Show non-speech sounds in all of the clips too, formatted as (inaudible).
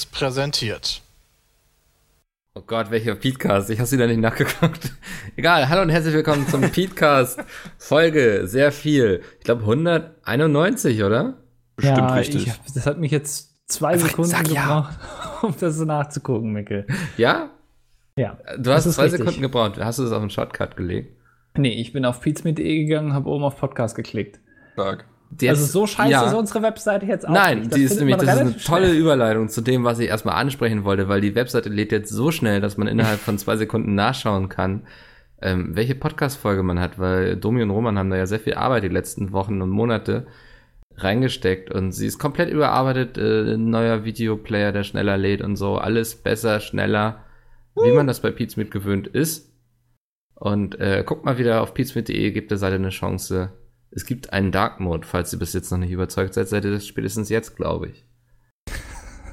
Seriös präsentiert. Oh Gott, welcher Podcast? Ich hab's wieder nicht nachgeguckt. (laughs) Egal, hallo und herzlich willkommen zum (laughs) Podcast. Folge, sehr viel. Ich glaube 191, oder? Bestimmt ja, richtig. Ich, das hat mich jetzt zwei Einfach Sekunden gebraucht, ja. (laughs) um das nachzugucken, Mickel. Ja? Ja. Du hast zwei richtig. Sekunden gebraucht. Hast du das auf einen Shortcut gelegt? Nee, ich bin auf pizmeet.de gegangen, habe oben auf Podcast geklickt. Stark. Jetzt, also so scheiße ja. ist unsere Webseite jetzt auch Nein, nicht. die ist nämlich, das ist eine tolle schnell. Überleitung zu dem, was ich erstmal ansprechen wollte, weil die Webseite lädt jetzt so schnell, dass man innerhalb von zwei Sekunden nachschauen kann, ähm, welche Podcast-Folge man hat, weil Domi und Roman haben da ja sehr viel Arbeit die letzten Wochen und Monate reingesteckt und sie ist komplett überarbeitet, äh, neuer Videoplayer, der schneller lädt und so, alles besser, schneller, uh. wie man das bei Pizza mit gewöhnt ist. Und äh, guckt mal wieder auf pizza.de, gebt der Seite eine Chance es gibt einen Dark Mode, falls ihr bis jetzt noch nicht überzeugt seid, seid ihr das spätestens jetzt, glaube ich.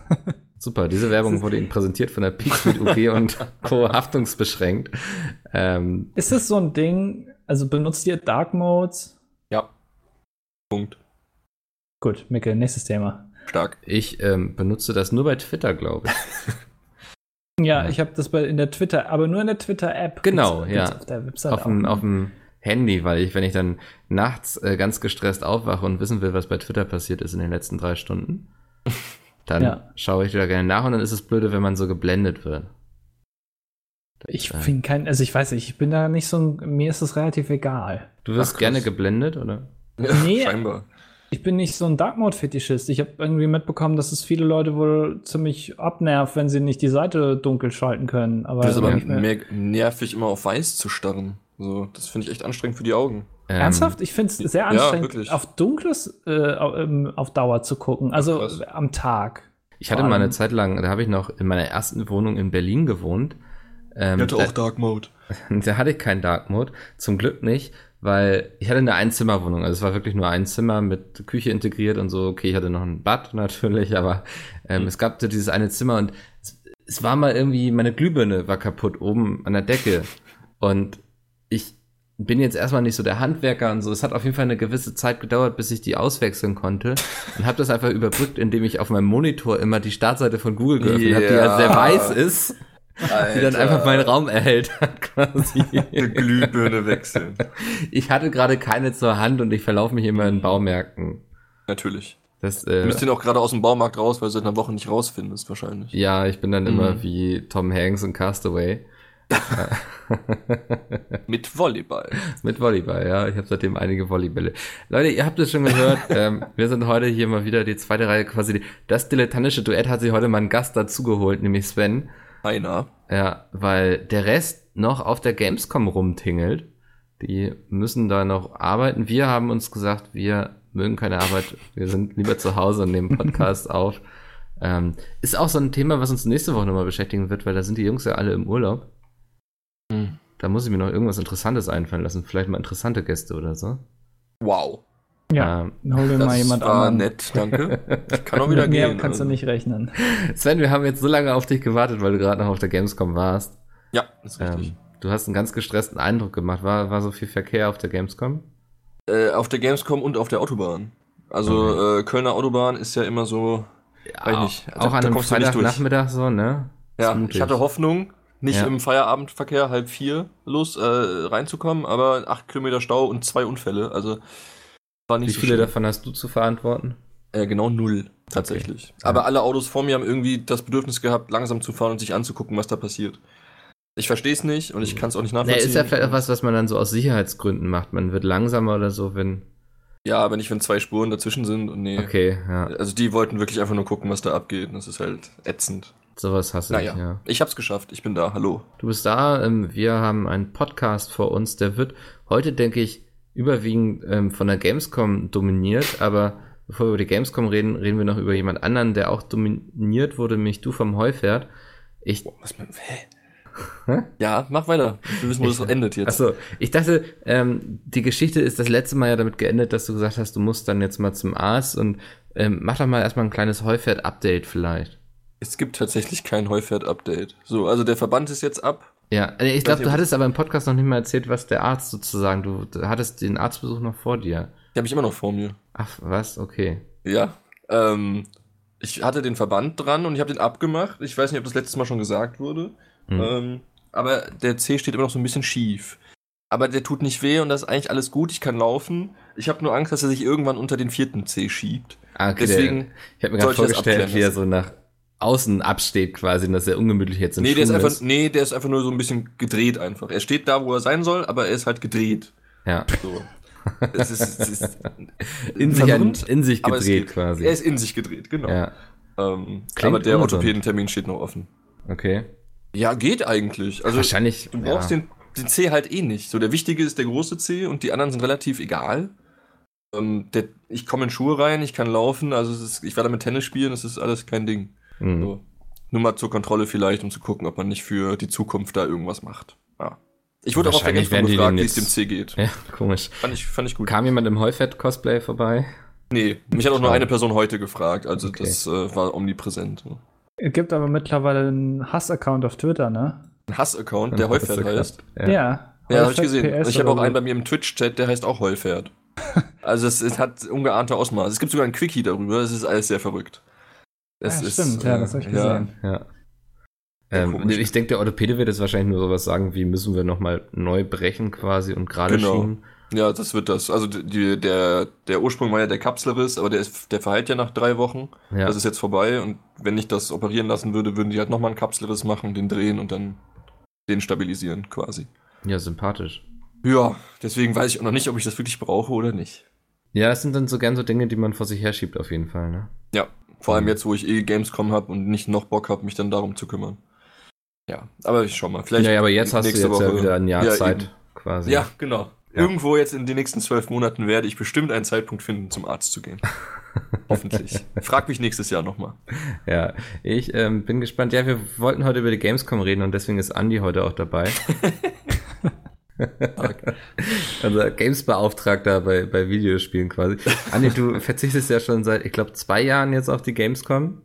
(laughs) Super, diese Werbung wurde Ihnen präsentiert von der Peaks mit UG und Co. haftungsbeschränkt. Ähm, ist das so ein Ding, also benutzt ihr Dark Modes? Ja. Punkt. Gut, Micke, nächstes Thema. Stark. Ich ähm, benutze das nur bei Twitter, glaube ich. ja, ja, ich habe das bei, in der Twitter, aber nur in der Twitter-App. Genau, ja. Auf der Website auf dem, auf dem Handy, weil ich, wenn ich dann nachts äh, ganz gestresst aufwache und wissen will, was bei Twitter passiert ist in den letzten drei Stunden, (laughs) dann ja. schaue ich da gerne nach und dann ist es blöde, wenn man so geblendet wird. Das ich finde kein, also ich weiß nicht, ich bin da nicht so ein, mir ist es relativ egal. Du wirst Ach, gerne geblendet, oder? Ja, nee, scheinbar. Ich bin nicht so ein Dark Mode Fetischist. Ich habe irgendwie mitbekommen, dass es viele Leute wohl ziemlich abnervt, wenn sie nicht die Seite dunkel schalten können. Aber das ist aber mehr nervig, immer auf weiß zu starren. So, das finde ich echt anstrengend für die Augen. Ähm, Ernsthaft? Ich finde es sehr anstrengend, ja, auf Dunkles äh, ähm, auf Dauer zu gucken. Also Ach, am Tag. Ich hatte mal eine Zeit lang, da habe ich noch in meiner ersten Wohnung in Berlin gewohnt. Ähm, ich hatte auch Dark Mode. (laughs) Da hatte ich keinen Dark Mode. Zum Glück nicht, weil ich hatte eine Einzimmerwohnung. Also es war wirklich nur ein Zimmer mit Küche integriert und so. Okay, ich hatte noch ein Bad (laughs) natürlich, aber ähm, mhm. es gab so dieses eine Zimmer und es, es war mal irgendwie, meine Glühbirne war kaputt oben an der Decke. (laughs) Und ich bin jetzt erstmal nicht so der Handwerker und so. Es hat auf jeden Fall eine gewisse Zeit gedauert, bis ich die auswechseln konnte und habe das einfach überbrückt, indem ich auf meinem Monitor immer die Startseite von Google geöffnet yeah. habe, die ja sehr weiß ist. Alter. Die dann einfach meinen Raum erhält (laughs) quasi. Eine Glühbirne wechseln. Ich hatte gerade keine zur Hand und ich verlaufe mich immer in Baumärkten. Natürlich. Das, äh, du müsst ihn auch gerade aus dem Baumarkt raus, weil du seit einer Woche nicht rausfindest, wahrscheinlich. Ja, ich bin dann mhm. immer wie Tom Hanks und Castaway. (laughs) Mit Volleyball. Mit Volleyball, ja. Ich habe seitdem einige Volleybälle. Leute, ihr habt es schon gehört. (laughs) ähm, wir sind heute hier mal wieder die zweite Reihe, quasi das dilettantische Duett hat sich heute mal einen Gast dazugeholt, nämlich Sven. Einer. Ja, weil der Rest noch auf der Gamescom rumtingelt. Die müssen da noch arbeiten. Wir haben uns gesagt, wir mögen keine Arbeit. Wir sind lieber zu Hause und nehmen Podcast (laughs) auf. Ähm, ist auch so ein Thema, was uns nächste Woche nochmal beschäftigen wird, weil da sind die Jungs ja alle im Urlaub. Hm. Da muss ich mir noch irgendwas Interessantes einfallen lassen. Vielleicht mal interessante Gäste oder so. Wow. Ja, ähm, hol dir mal jemand war anderen. nett, danke. Ich kann auch (laughs) wieder gehen. kannst also. du nicht rechnen. Sven, wir haben jetzt so lange auf dich gewartet, weil du gerade noch auf der Gamescom warst. Ja, ist richtig. Ähm, du hast einen ganz gestressten Eindruck gemacht. War, war so viel Verkehr auf der Gamescom? Äh, auf der Gamescom und auf der Autobahn. Also okay. äh, Kölner Autobahn ist ja immer so, ja, weiß nicht. Also, auch an einem Freitagnachmittag so, ne? Ja, ich hatte Hoffnung, nicht ja. im Feierabendverkehr halb vier los äh, reinzukommen, aber acht Kilometer Stau und zwei Unfälle. Also war nicht Wie so viele schlimm. davon hast du zu verantworten? Äh, genau null, tatsächlich. Okay. Aber alle Autos vor mir haben irgendwie das Bedürfnis gehabt, langsam zu fahren und sich anzugucken, was da passiert. Ich verstehe es nicht und ich kann es auch nicht nachvollziehen. Nee, ist ja vielleicht auch was, was man dann so aus Sicherheitsgründen macht. Man wird langsamer oder so, wenn. Ja, aber nicht, wenn zwei Spuren dazwischen sind und nee. Okay, ja. Also die wollten wirklich einfach nur gucken, was da abgeht. Und das ist halt ätzend. Sowas hasse naja, ich, ja. Ich hab's geschafft, ich bin da, hallo. Du bist da, ähm, wir haben einen Podcast vor uns, der wird heute, denke ich, überwiegend ähm, von der Gamescom dominiert, aber bevor wir über die Gamescom reden, reden wir noch über jemand anderen, der auch dominiert wurde, nämlich du vom Heufert. Ich. Oh, was, hä? Ja, mach weiter. Wir wissen, wo es endet jetzt. Achso, ich dachte, ähm, die Geschichte ist das letzte Mal ja damit geendet, dass du gesagt hast, du musst dann jetzt mal zum Arzt und ähm, mach doch mal erstmal ein kleines Heufert-Update vielleicht. Es gibt tatsächlich kein Heufert-Update. So, also der Verband ist jetzt ab. Ja, äh, ich glaube, du hattest aber im Podcast noch nicht mal erzählt, was der Arzt sozusagen, du, du hattest den Arztbesuch noch vor dir. Die habe ich immer noch vor mir. Ach, was? Okay. Ja. Ähm, ich hatte den Verband dran und ich habe den abgemacht. Ich weiß nicht, ob das letztes Mal schon gesagt wurde. Hm. Ähm, aber der C steht immer noch so ein bisschen schief. Aber der tut nicht weh und das ist eigentlich alles gut. Ich kann laufen. Ich habe nur Angst, dass er sich irgendwann unter den vierten C schiebt. Ah, okay, Deswegen der, ich habe mir gerade vorgestellt, wie er so nach außen absteht quasi, und dass er ungemütlich jetzt im Nee, der ist einfach, nee, der ist einfach nur so ein bisschen gedreht einfach. Er steht da, wo er sein soll, aber er ist halt gedreht. Ja, So. Es ist, es ist (laughs) in sich, verwirrend, in sich gedreht quasi. Er ist in sich gedreht, genau. ja, Ähm, aber der. Orthopädentermin steht noch offen. okay. Ja, geht eigentlich. Also Wahrscheinlich, du brauchst ja. den, den C halt eh nicht. So, der wichtige ist der große C und die anderen sind relativ egal. Ähm, der, ich komme in Schuhe rein, ich kann laufen, also ist, ich werde damit Tennis spielen, das ist alles kein Ding. Mhm. So. Nur mal zur Kontrolle vielleicht, um zu gucken, ob man nicht für die Zukunft da irgendwas macht. Ja. Ich wurde auch auf der Gamescom gefragt, wie es dem C geht. Ja, komisch. Fand ich, fand ich gut. Kam jemand im Heufett-Cosplay vorbei? Nee, mich hat auch nur eine Person heute gefragt, also Okay. das äh, war omnipräsent. Es gibt aber mittlerweile einen Hass-Account auf Twitter, ne? Ein Hass-Account, der Heufert heißt. Ja. Ja. Ja, habe ich Heufert gesehen. PS ich habe auch einen bei mir im Twitch-Chat, der heißt auch Heulpferd. (laughs) also es, es hat ungeahnte Ausmaße. Es gibt sogar ein Quickie darüber, es ist alles sehr verrückt. Es Ja, ist, stimmt, ja, äh, das habe ich ja. gesehen. Ja. Ja, Ähm, ich denke, der Orthopäde wird jetzt wahrscheinlich nur sowas sagen, wie müssen wir nochmal neu brechen quasi und gerade Genau. schieben. Ja, das wird das. Also die, der, der Ursprung war ja der Kapselriss, aber der, ist, der verheilt ja nach drei Wochen. Ja. Das ist jetzt vorbei und wenn ich das operieren lassen würde, würden die halt nochmal einen Kapselriss machen, den drehen und dann den stabilisieren quasi. ja, sympathisch. Ja, deswegen weiß ich auch noch nicht, ob ich das wirklich brauche oder nicht. Ja, das sind dann so gern so Dinge, die man vor sich herschiebt auf jeden Fall, ne? Ja, vor allem Mhm. jetzt, wo ich eh Gamescom habe und nicht noch Bock habe, mich dann darum zu kümmern. Ja, aber ich schau mal. Vielleicht ja, ja, aber jetzt hast du jetzt ja Woche- wieder ein Jahr Ja, Zeit eben. quasi. Ja, genau. Ja. Irgendwo jetzt in den nächsten zwölf Monaten werde ich bestimmt einen Zeitpunkt finden, zum Arzt zu gehen. (laughs) Hoffentlich. Frag mich nächstes Jahr nochmal. Ja, ich ähm, bin gespannt. Ja, wir wollten heute über die Gamescom reden und deswegen ist Andi heute auch dabei. (laughs) Unser Games-Beauftragter bei, bei Videospielen quasi. Andi, du (laughs) verzichtest ja schon seit, ich glaube, zwei Jahren jetzt auf die Gamescom.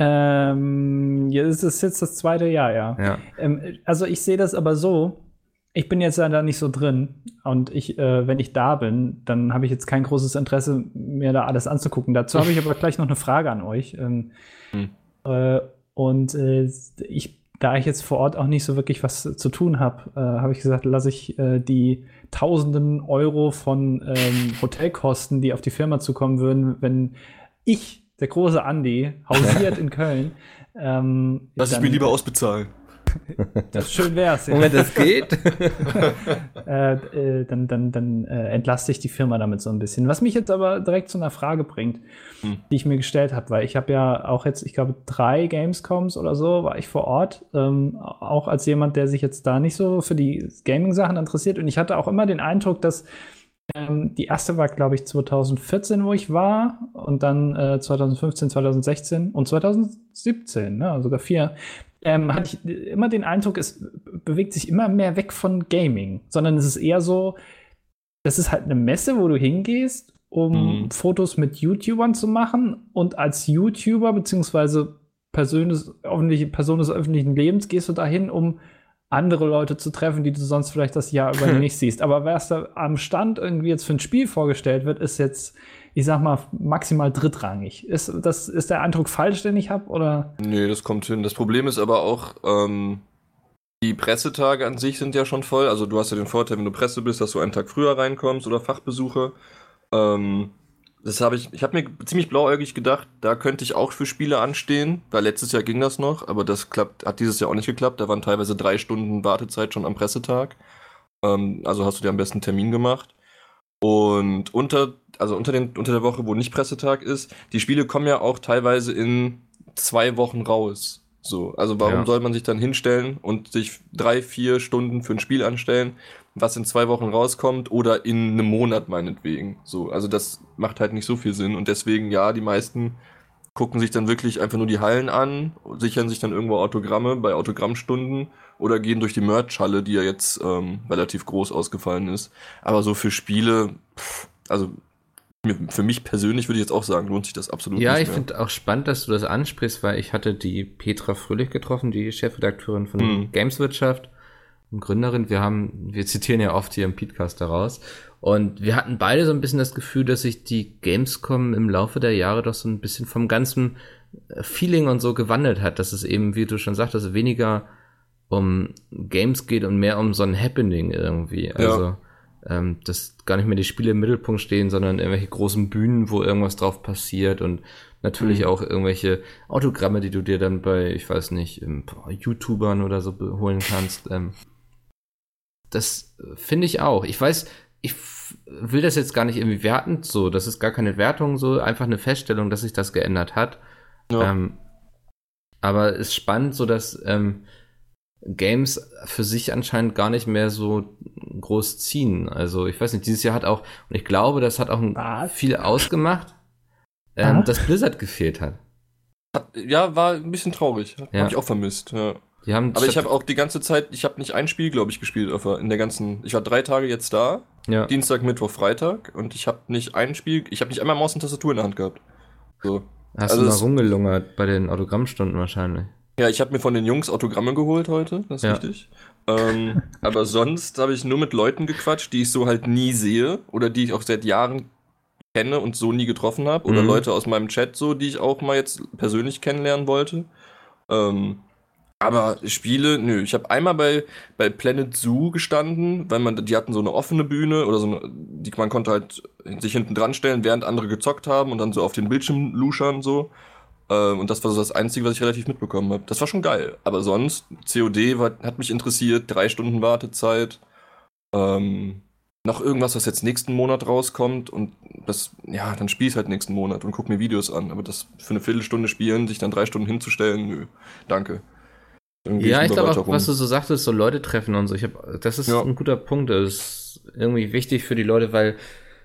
Ähm, ja, es ist jetzt das zweite Jahr, ja. Ja. Ähm, also ich sehe das aber so, ich bin jetzt ja da nicht so drin und ich, äh, wenn ich da bin, dann habe ich jetzt kein großes Interesse, mir da alles anzugucken. Dazu habe ich aber (laughs) gleich noch eine Frage an euch. Ähm, Hm. äh, und äh, ich, da ich jetzt vor Ort auch nicht so wirklich was zu tun habe, äh, habe ich gesagt, lasse ich äh, die Tausenden Euro von ähm, Hotelkosten, die auf die Firma zukommen würden, wenn ich, der große Andi, hausiert (laughs) in Köln. Ähm, Lass ich mir lieber ausbezahlen. (laughs) Schön wär's. Ja. Moment, das geht? (laughs) äh, äh, dann dann, dann äh, entlaste ich die Firma damit so ein bisschen. Was mich jetzt aber direkt zu einer Frage bringt, Hm. die ich mir gestellt habe, weil ich habe ja auch jetzt, ich glaube, drei Gamescoms oder so war ich vor Ort, ähm, auch als jemand, der sich jetzt da nicht so für die Gaming-Sachen interessiert. Und ich hatte auch immer den Eindruck, dass ähm, die erste war, glaube ich, 2014, wo ich war, und dann äh, 2015, 2016 und 2017, ne, sogar vier ähm, hatte ich immer den Eindruck, es bewegt sich immer mehr weg von Gaming, sondern es ist eher so, das ist halt eine Messe, wo du hingehst, um Mhm. Fotos mit YouTubern zu machen und als YouTuber beziehungsweise Person des, Person des öffentlichen Lebens gehst du dahin, um andere Leute zu treffen, die du sonst vielleicht das Jahr über (laughs) nicht siehst. Aber was da am Stand irgendwie jetzt für ein Spiel vorgestellt wird, ist jetzt, ich sag mal, maximal drittrangig. Ist, das, ist der Eindruck falsch, den ich habe? Oder? Nee, das kommt hin. Das Problem ist aber auch, ähm, die Pressetage an sich sind ja schon voll. Also du hast ja den Vorteil, wenn du Presse bist, dass du einen Tag früher reinkommst oder Fachbesuche. Ähm, das habe ich, ich habe mir ziemlich blauäugig gedacht, da könnte ich auch für Spiele anstehen, weil letztes Jahr ging das noch, aber das klappt, hat dieses Jahr auch nicht geklappt. Da waren teilweise drei Stunden Wartezeit schon am Pressetag. Ähm, also hast du dir am besten einen Termin gemacht. Und unter, also unter, den, unter der Woche, wo nicht Pressetag ist, die Spiele kommen ja auch teilweise in zwei Wochen raus. So, also warum Ja. soll man sich dann hinstellen und sich drei, vier Stunden für ein Spiel anstellen, was in zwei Wochen rauskommt oder in einem Monat meinetwegen. So, also das macht halt nicht so viel Sinn und deswegen ja, die meisten gucken sich dann wirklich einfach nur die Hallen an, sichern sich dann irgendwo Autogramme bei Autogrammstunden oder gehen durch die Merch-Halle, die ja jetzt ähm, relativ groß ausgefallen ist. Aber so für Spiele, pff, also für mich persönlich würde ich jetzt auch sagen, lohnt sich das absolut Ja, ich finde auch spannend, dass du das ansprichst, weil ich hatte die Petra Fröhlich getroffen, die Chefredakteurin von Mhm. Gameswirtschaft. Gründerin. Wir haben, wir zitieren ja oft hier im Podcast daraus. Und wir hatten beide so ein bisschen das Gefühl, dass sich die Gamescom im Laufe der Jahre doch so ein bisschen vom ganzen äh, Feeling und so gewandelt hat, dass es eben, wie du schon sagtest, weniger um Games geht und mehr um so ein Happening irgendwie. Also, ja. Ähm, dass gar nicht mehr die Spiele im Mittelpunkt stehen, sondern irgendwelche großen Bühnen, wo irgendwas drauf passiert und natürlich mhm. auch irgendwelche Autogramme, die du dir dann bei, ich weiß nicht, YouTubern oder so holen kannst. Ähm, das finde ich auch. Ich weiß, ich will das jetzt gar nicht irgendwie wertend so. Das ist gar keine Wertung so, einfach eine Feststellung, dass sich das geändert hat. Ja. Ähm, aber es ist spannend, so dass ähm, Games für sich anscheinend gar nicht mehr so groß ziehen. Also ich weiß nicht, dieses Jahr hat auch, und ich glaube, das hat auch Was? viel ausgemacht, ähm, dass Blizzard gefehlt hat. Ja, war ein bisschen traurig. Ja. Habe ich auch vermisst. Ja. Die haben Aber ich habe auch die ganze Zeit, ich habe nicht ein Spiel, glaube ich, gespielt in der ganzen. Ich war drei Tage jetzt da. Ja. Dienstag, Mittwoch, Freitag. Und ich habe nicht ein Spiel, ich habe nicht einmal Maus und Tastatur in der Hand gehabt. So. Hast also du mal rumgelungert bei den Autogrammstunden wahrscheinlich? Ja, ich habe mir von den Jungs Autogramme geholt heute, das ist ja. richtig. Ähm, aber sonst habe ich nur mit Leuten gequatscht, die ich so halt nie sehe oder die ich auch seit Jahren kenne und so nie getroffen habe. Oder mhm. Leute aus meinem Chat so, die ich auch mal jetzt persönlich kennenlernen wollte. Ähm, aber Spiele, nö. Ich habe einmal bei, bei Planet Zoo gestanden, weil man, die hatten so eine offene Bühne oder so eine, die, man konnte halt sich hinten dran stellen, während andere gezockt haben und dann so auf den Bildschirm luschern so. Ähm, und das war so das Einzige, was ich relativ mitbekommen habe. Das war schon geil. Aber sonst, COD war, hat mich interessiert, drei Stunden Wartezeit. Ähm, noch irgendwas, was jetzt nächsten Monat rauskommt und das, ja, dann spiel ich halt nächsten Monat und guck mir Videos an. Aber das für eine Viertelstunde spielen, sich dann drei Stunden hinzustellen, nö, danke. Ja, ich glaube auch, was du so sagtest, so Leute treffen und so. Ich hab, das ist ja. ein guter Punkt. Das ist irgendwie wichtig für die Leute, weil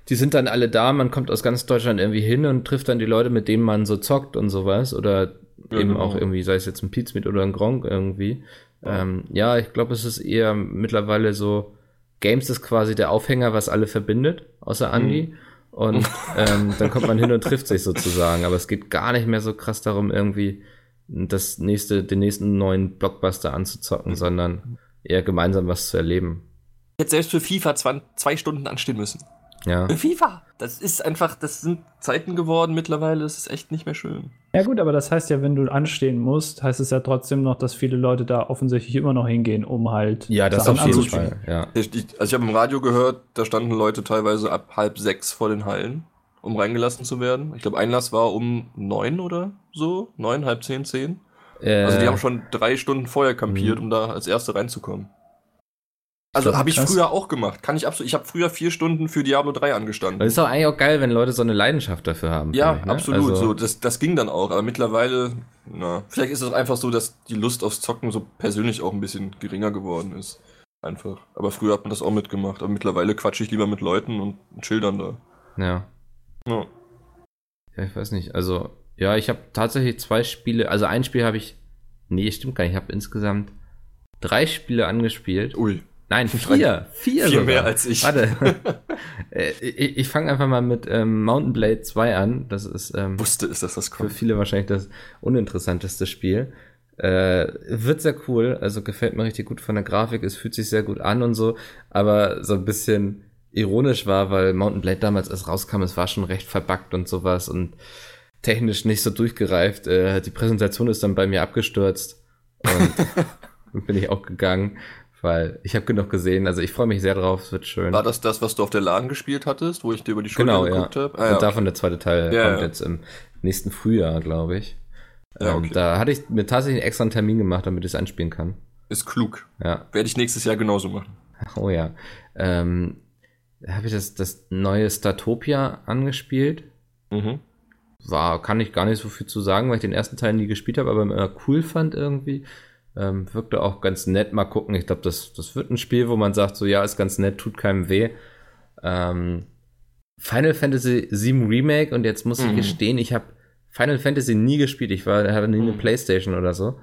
die sind dann alle da, man kommt aus ganz Deutschland irgendwie hin und trifft dann die Leute, mit denen man so zockt und sowas. Oder ja, eben genau. auch irgendwie, sei es jetzt ein Pizmeet oder ein Gronk irgendwie. Ja, ähm, ja ich glaube, es ist eher mittlerweile so, Games ist quasi der Aufhänger, was alle verbindet, außer Andy. Mhm. Und (laughs) ähm, dann kommt man hin und trifft sich sozusagen. Aber es geht gar nicht mehr so krass darum, irgendwie das nächste, den nächsten neuen Blockbuster anzuzocken, mhm. sondern eher gemeinsam was zu erleben. Jetzt selbst für FIFA zwei, zwei Stunden anstehen müssen. Ja. (laughs) FIFA. Das ist einfach, das sind Zeiten geworden mittlerweile, das ist echt nicht mehr schön. Ja gut, aber das heißt ja, wenn du anstehen musst, heißt es ja trotzdem noch, dass viele Leute da offensichtlich immer noch hingehen, um halt Ja, das auf jeden Fall, ja. Ich, ich, also ich habe im Radio gehört, da standen Leute teilweise ab halb sechs vor den Hallen um reingelassen zu werden. Ich glaube, Einlass war um neun oder so. Neun, halb zehn, zehn. Äh, also die haben schon drei Stunden vorher kampiert, mh. um da als Erste reinzukommen. Also habe ich früher auch gemacht. Kann ich absolut. Ich habe früher vier Stunden für Diablo 3 angestanden. Das ist doch eigentlich auch geil, wenn Leute so eine Leidenschaft dafür haben. Ja, ich, ne? absolut. Also so, das, das ging dann auch. Aber mittlerweile, na, vielleicht ist es einfach so, dass die Lust aufs Zocken so persönlich auch ein bisschen geringer geworden ist. Einfach. Aber früher hat man das auch mitgemacht. Aber mittlerweile quatsche ich lieber mit Leuten und schildern da. Ja. Ja. Ja, ich weiß nicht. Also, ja, ich habe tatsächlich zwei Spiele. Also, ein Spiel habe ich. Nee, stimmt gar nicht. Ich habe insgesamt drei Spiele angespielt. Ui. Nein, vier. Vier, vier mehr als ich. Warte. (laughs) (laughs) Äh, ich ich fange einfach mal mit ähm, Mountain Blade 2 an. Das ist. Ähm, Wusste ist, dass das kommt. Für viele wahrscheinlich das uninteressanteste Spiel. Äh, wird sehr cool. Also, gefällt mir richtig gut von der Grafik. Es fühlt sich sehr gut an und so. Aber so ein bisschen ironisch war, weil Mountain Blade damals erst rauskam, es war schon recht verbuggt und sowas und technisch nicht so durchgereift. Äh, die Präsentation ist dann bei mir abgestürzt und (laughs) bin ich auch gegangen, weil ich habe genug gesehen. Also ich freue mich sehr drauf, es wird schön. War das das, was du auf der LAN gespielt hattest, wo ich dir über die Schulter genau, geguckt ja. habe? Ah, ja, und davon der zweite Teil ja, kommt ja. jetzt im nächsten Frühjahr, glaube ich. Ja, okay. da hatte ich mir tatsächlich einen extra Termin gemacht, damit ich es anspielen kann. Ist klug. Ja. Werde ich nächstes Jahr genauso machen. Oh ja. Ähm, habe ich das, das neue Statopia angespielt. Mhm. War, kann ich gar nicht so viel zu sagen, weil ich den ersten Teil nie gespielt habe, aber immer cool fand irgendwie. Ähm, wirkte auch ganz nett. Mal gucken. Ich glaube, das, das wird ein Spiel, wo man sagt, so ja, ist ganz nett, tut keinem weh. Ähm, Final Fantasy VII Remake und jetzt muss mhm. ich gestehen, ich habe Final Fantasy nie gespielt. Ich war, hatte nie mhm. eine Playstation oder so.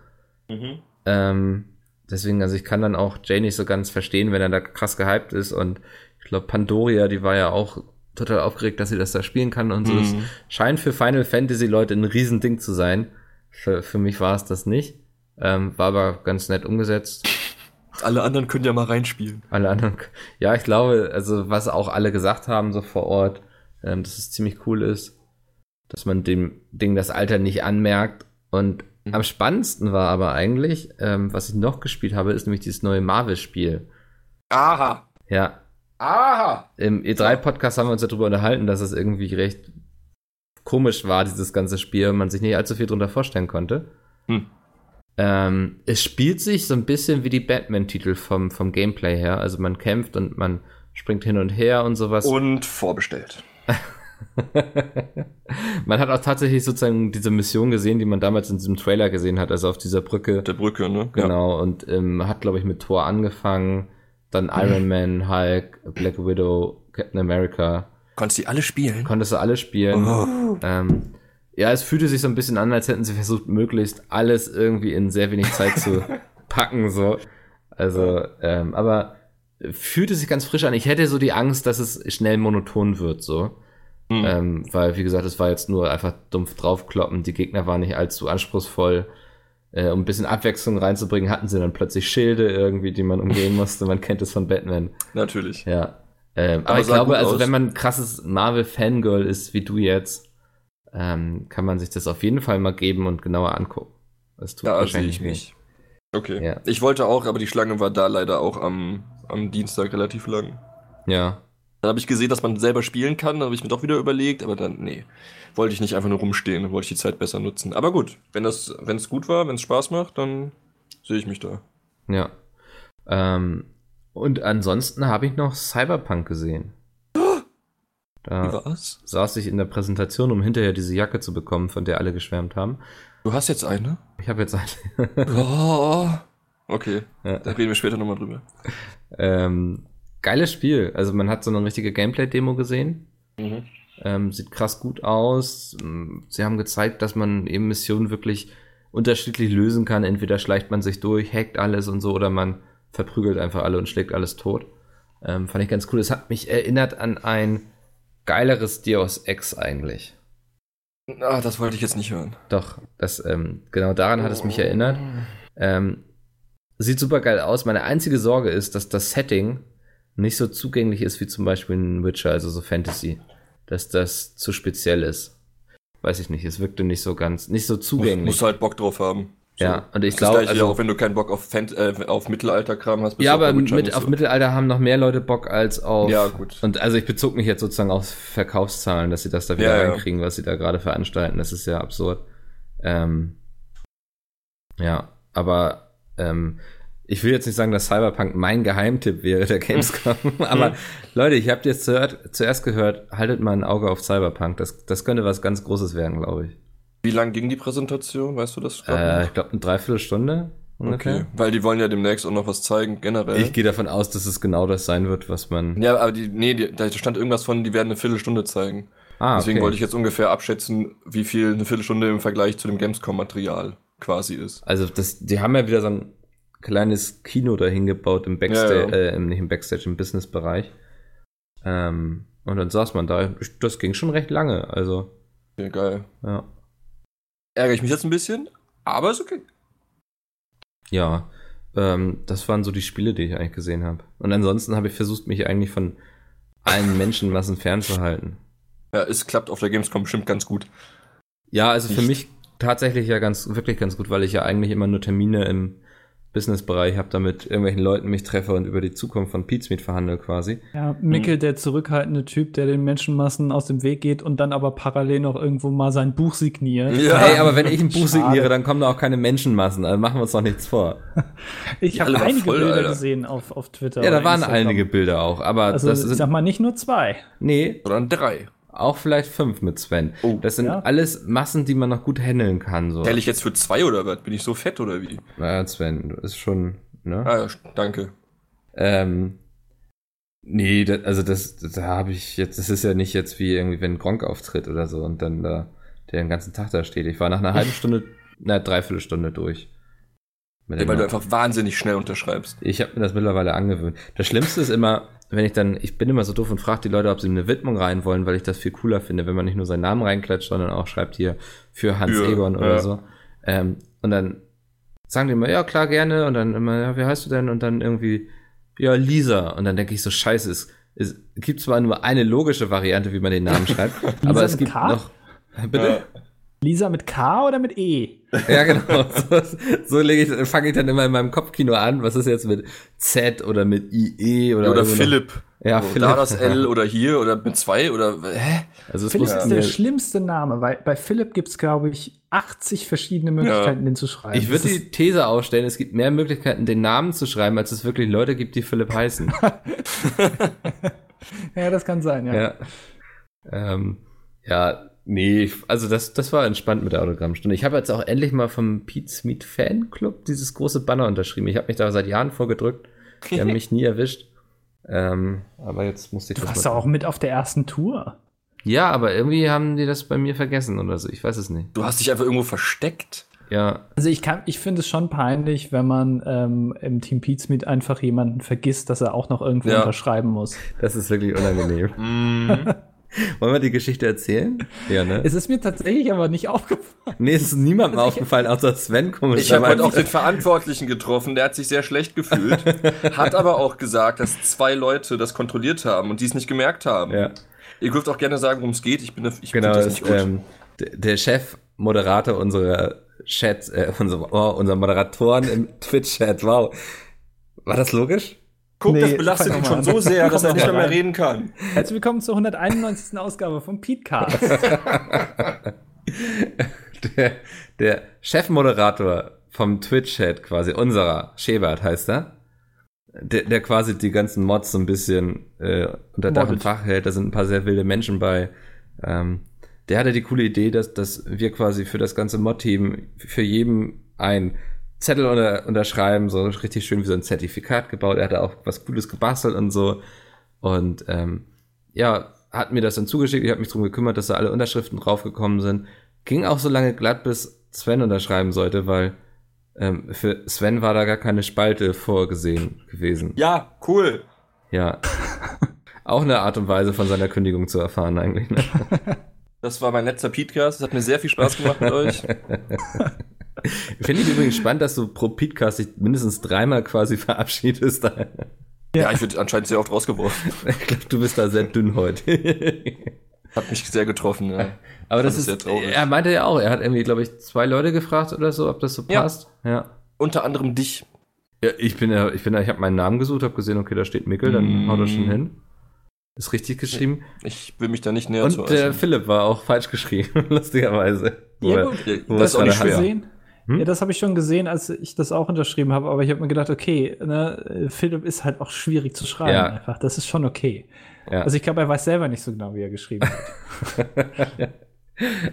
Mhm. Ähm, deswegen, also ich kann dann auch Jay nicht so ganz verstehen, wenn er da krass gehypt ist und ich glaube, Pandoria, die war ja auch total aufgeregt, dass sie das da spielen kann und so. Mhm. Das scheint für Final Fantasy Leute ein Riesending zu sein. Für, für mich war es das nicht. Ähm, war aber ganz nett umgesetzt. Alle anderen können ja mal reinspielen. Alle anderen. Ja, ich glaube, also was auch alle gesagt haben, so vor Ort, ähm, dass es ziemlich cool ist, dass man dem Ding das Alter nicht anmerkt. Und mhm. am spannendsten war aber eigentlich, ähm, was ich noch gespielt habe, ist nämlich dieses neue Marvel-Spiel. Aha. Ja. Aha. Im E3-Podcast haben wir uns darüber unterhalten, dass es irgendwie recht komisch war, dieses ganze Spiel, man sich nicht allzu viel darunter vorstellen konnte. Hm. Ähm, es spielt sich so ein bisschen wie die Batman-Titel vom, vom Gameplay her. Also man kämpft und man springt hin und her und sowas. (laughs) Und vorbestellt. man hat auch tatsächlich sozusagen diese Mission gesehen, die man damals in diesem Trailer gesehen hat, also auf dieser Brücke. Der Brücke, ne? Genau, ja. und ähm, hat, glaube ich, mit Thor angefangen, dann (laughs) Iron Man, Hulk, Black Widow, Captain America. Konntest du die alle spielen? Konntest du alle spielen. Oh. Ähm, ja, es fühlte sich so ein bisschen an, als hätten sie versucht, möglichst alles irgendwie in sehr wenig Zeit zu (laughs) packen, so. Also, ähm, aber fühlte sich ganz frisch an. Ich hätte so die Angst, dass es schnell monoton wird, so. Mhm. Ähm, weil, wie gesagt, es war jetzt nur einfach dumpf draufkloppen. Die Gegner waren nicht allzu anspruchsvoll. Äh, um ein bisschen Abwechslung reinzubringen, hatten sie dann plötzlich Schilde irgendwie, die man umgehen musste. Man kennt es von Batman. Natürlich. Ja. Ähm, aber, aber ich glaube, also wenn man ein krasses Marvel-Fangirl ist, wie du jetzt, ähm, kann man sich das auf jeden Fall mal geben und genauer angucken. Das tut ja, wahrscheinlich nicht. Okay. Ja. Ich wollte auch, aber die Schlange war da leider auch am, am Dienstag relativ lang. Ja. Dann habe ich gesehen, dass man selber spielen kann, dann habe ich mir doch wieder überlegt, aber dann, nee, wollte ich nicht einfach nur rumstehen, dann wollte ich die Zeit besser nutzen. Aber gut, wenn das, wenn es gut war, wenn es Spaß macht, dann sehe ich mich da. Ja. Ähm, und ansonsten habe ich noch Cyberpunk gesehen. Da Was? saß ich in der Präsentation, um hinterher diese Jacke zu bekommen, von der alle geschwärmt haben. Du hast jetzt eine? Ich habe jetzt eine. (laughs) oh, okay, ja. da reden wir später nochmal drüber. Ähm, geiles Spiel. Also man hat so eine richtige Gameplay-Demo gesehen. Mhm. Ähm, sieht krass gut aus. Sie haben gezeigt, dass man eben Missionen wirklich unterschiedlich lösen kann. Entweder schleicht man sich durch, hackt alles und so, oder man verprügelt einfach alle und schlägt alles tot. Ähm, fand ich ganz cool. Es hat mich erinnert an ein geileres Deus Ex eigentlich. Ah, das wollte ich jetzt nicht hören. Doch, das, ähm, genau daran hat es mich erinnert. Ähm, sieht super geil aus. Meine einzige Sorge ist, dass das Setting nicht so zugänglich ist wie zum Beispiel ein Witcher, also so Fantasy. Dass das zu speziell ist. Weiß ich nicht, es wirkte nicht so ganz, nicht so zugänglich. Musst halt Bock drauf haben. Ja, und ich glaube, also, auch wenn du keinen Bock auf, Fan äh, auf Mittelalter-Kram hast. Ja, aber mit, auf so. Mittelalter haben noch mehr Leute Bock als auf. Ja, gut. Und also ich bezog mich jetzt sozusagen auf Verkaufszahlen, dass sie das da wieder ja, reinkriegen, ja. was sie da gerade veranstalten. Das ist ja absurd. Ähm, ja, aber ähm, ich will jetzt nicht sagen, dass Cyberpunk mein Geheimtipp wäre, der Gamescom, (laughs) (laughs) aber Leute, ich habe jetzt zuerst, zuerst gehört, haltet mal ein Auge auf Cyberpunk. Das, das könnte was ganz Großes werden, glaube ich. Wie lang ging die Präsentation? Weißt du das? Äh, ich glaube, eine Dreiviertelstunde ungefähr. Okay, weil die wollen ja demnächst auch noch was zeigen, generell. Ich gehe davon aus, dass es genau das sein wird, was man. Ja, aber die, nee, die, da stand irgendwas von, die werden eine Viertelstunde zeigen. Ah, Deswegen okay. wollte ich jetzt ungefähr abschätzen, wie viel eine Viertelstunde im Vergleich zu dem Gamescom-Material quasi ist. Also das, die haben ja wieder so ein kleines Kino dahin gebaut im Backstage, ja, ja. Äh, nicht im Backstage, im Business-Bereich. Ähm, und dann saß man da. Das ging schon recht lange, also. Ja, geil. Ja. Ärgere ich mich jetzt ein bisschen, aber ist okay. Ja, ähm, das waren so die Spiele, die ich eigentlich gesehen habe. Und ansonsten habe ich versucht, mich eigentlich von allen Menschenmassen fernzuhalten. Ja, es klappt auf der Gamescom bestimmt ganz gut. Ja, also Nicht. für mich tatsächlich ja ganz, wirklich ganz gut, weil ich ja eigentlich immer nur Termine im Businessbereich habe, damit irgendwelchen Leuten mich treffe und über die Zukunft von Pizmeet verhandle quasi. Ja, Mickel, mhm. der zurückhaltende Typ, der den Menschenmassen aus dem Weg geht und dann aber parallel noch irgendwo mal sein Buch signiert. Ja. Hey, aber wenn ich ein Buch (laughs) signiere, dann kommen da auch keine Menschenmassen. Also machen wir uns doch nichts vor. (laughs) ich habe einige voll, Bilder Alter. gesehen auf, auf Twitter. Ja, da waren einige Bilder auch, aber also, das sind, ich sag mal nicht nur zwei. Nee. Sondern drei. Auch vielleicht fünf mit Sven. Oh, das sind ja. alles Massen, die man noch gut handeln kann. So. Hätte ich jetzt für zwei oder was? Bin ich so fett oder wie? Naja, Sven, du ist schon, ne? Ah, ja, danke. Ähm, nee, das, also das, da habe ich jetzt, das ist ja nicht jetzt wie irgendwie, wenn Gronk auftritt oder so und dann da der den ganzen Tag da steht. Ich war nach einer halben (laughs) Stunde, na, dreiviertel Stunde durch. Ja, weil du einfach wahnsinnig schnell unterschreibst. Ich habe mir das mittlerweile angewöhnt. Das Schlimmste ist immer, wenn ich dann, ich bin immer so doof und frage die Leute, ob sie eine Widmung rein wollen, weil ich das viel cooler finde, wenn man nicht nur seinen Namen reinklatscht, sondern auch schreibt hier für Hans für, Egon oder ja. so. Ähm, und dann sagen die immer, ja klar, gerne. Und dann immer, ja, wie heißt du denn? Und dann irgendwie, ja, Lisa. Und dann denke ich so, scheiße, es, es gibt zwar nur eine logische Variante, wie man den Namen (laughs) schreibt, aber es gibt K? noch. (laughs) Bitte? Lisa mit K oder mit E? (laughs) Ja, genau. So, so lege ich, fange ich dann immer in meinem Kopfkino an. Was ist jetzt mit Z oder mit IE oder, Oder irgendwo noch- Philipp. Ja, So, Philipp. Da das L (laughs) oder hier oder mit zwei oder hä? Also es Philipp ist der schlimmste Name, weil bei Philipp gibt es, glaube ich, 80 verschiedene Möglichkeiten, den zu schreiben. ich würde die These aufstellen, es gibt mehr Möglichkeiten, den Namen zu schreiben, als es wirklich Leute gibt, die Philipp heißen. (laughs) Ja, das kann sein, ja. ja. Ähm, ja, nee, also das, das war entspannt mit der Autogrammstunde. Ich habe jetzt auch endlich mal vom Pete Smith Fanclub dieses große Banner unterschrieben. Ich habe mich da seit Jahren vorgedrückt. Die haben (laughs) mich nie erwischt. Ähm, aber jetzt musste ich Du das warst mal- doch auch mit auf der ersten Tour. Ja, aber irgendwie haben die das bei mir vergessen oder so. Ich weiß es nicht. Du hast dich einfach irgendwo versteckt. Ja, Also ich kann, ich finde es schon peinlich, wenn man ähm, im Team Pizmeet einfach jemanden vergisst, dass er auch noch irgendwo Ja. unterschreiben muss. das ist wirklich unangenehm. (laughs) Wollen wir die Geschichte erzählen? Ja, ne? Es ist mir tatsächlich aber nicht aufgefallen. Nee, es ist niemandem aufgefallen, außer Sven komisch. Ich habe heute auch den Verantwortlichen getroffen, der hat sich sehr schlecht gefühlt, hat aber auch gesagt, dass zwei Leute das kontrolliert haben und die es nicht gemerkt haben. Ja, Ihr dürft auch gerne sagen, worum es geht. Ich bin ich genau. das nicht gut. ähm, der Chef, Moderator unserer Chats, äh, unser, oh, unser Moderatoren im (laughs) Twitch-Chat, wow. War das logisch? Guck, Nee, das belastet ihn schon so sehr, dass er nicht mehr, mal mehr reden kann. Herzlich willkommen zur 191. Ausgabe vom Petecast. (laughs) Der, der Chefmoderator vom Twitch-Chat quasi, unserer, Schebert heißt er, der, der quasi die ganzen Mods so ein bisschen äh, unter Dach und. Fach hält. Da sind ein paar sehr wilde Menschen bei. Ähm, der hatte die coole Idee, dass, dass wir quasi für das ganze Mod-Team für jeden ein Zettel unter, unterschreiben, so richtig schön wie so ein Zertifikat gebaut. Er hatte auch was Cooles gebastelt und so. Und ähm, ja, hat mir das dann zugeschickt. Ich habe mich drum gekümmert, dass da alle Unterschriften draufgekommen sind. Ging auch so lange glatt, bis Sven unterschreiben sollte, weil ähm, für Sven war da gar keine Spalte vorgesehen gewesen. Ja, cool. Ja. (laughs) Auch eine Art und Weise von seiner Kündigung zu erfahren eigentlich. Ne? Das war mein letzter Podcast. Es hat mir sehr viel Spaß gemacht mit euch. (laughs) (laughs) Finde ich übrigens spannend, dass du pro Podcast dich mindestens dreimal quasi verabschiedest. (laughs) Ja, ich würde anscheinend sehr oft rausgeworfen. (laughs) Ich glaube, du bist da sehr dünn heute. Hat mich sehr getroffen, ja. Aber das sehr ist, traurig. er meinte ja auch, er hat irgendwie, glaube ich, zwei Leute gefragt oder so, ob das so Ja. passt. Ja. Unter anderem dich. Ja, ich bin ja, ich bin ja, ich habe meinen Namen gesucht, habe gesehen, okay, da steht Mickel, dann Mm. haut er schon hin. Ist richtig geschrieben. Ich will mich da nicht näher zu Und der. Philipp war auch falsch geschrieben, lustigerweise. Ja, gut. Ja, wo das ist auch nicht schwer. hat. Hm? Ja, das habe ich schon gesehen, als ich das auch unterschrieben habe, aber ich habe mir gedacht, okay, ne, Philipp ist halt auch schwierig zu schreiben Ja. einfach. Das ist schon okay. Ja. Also ich glaube, er weiß selber nicht so genau, wie er geschrieben hat. (laughs)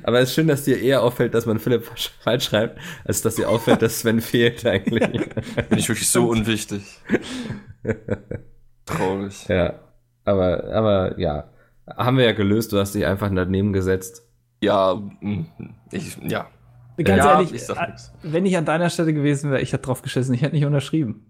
Aber es ist schön, dass dir eher auffällt, dass man Philipp falsch- schreibt, als dass dir auffällt, dass Sven (laughs) fehlt eigentlich. Bin ich wirklich so unwichtig. (laughs) Traurig. ja. Aber, aber ja. Haben wir ja gelöst, du hast dich einfach daneben gesetzt. Ja, mm, ich, ja. Ganz Ja, ehrlich, ich äh, wenn ich an deiner Stelle gewesen wäre, ich hätte drauf geschissen, ich hätte nicht unterschrieben.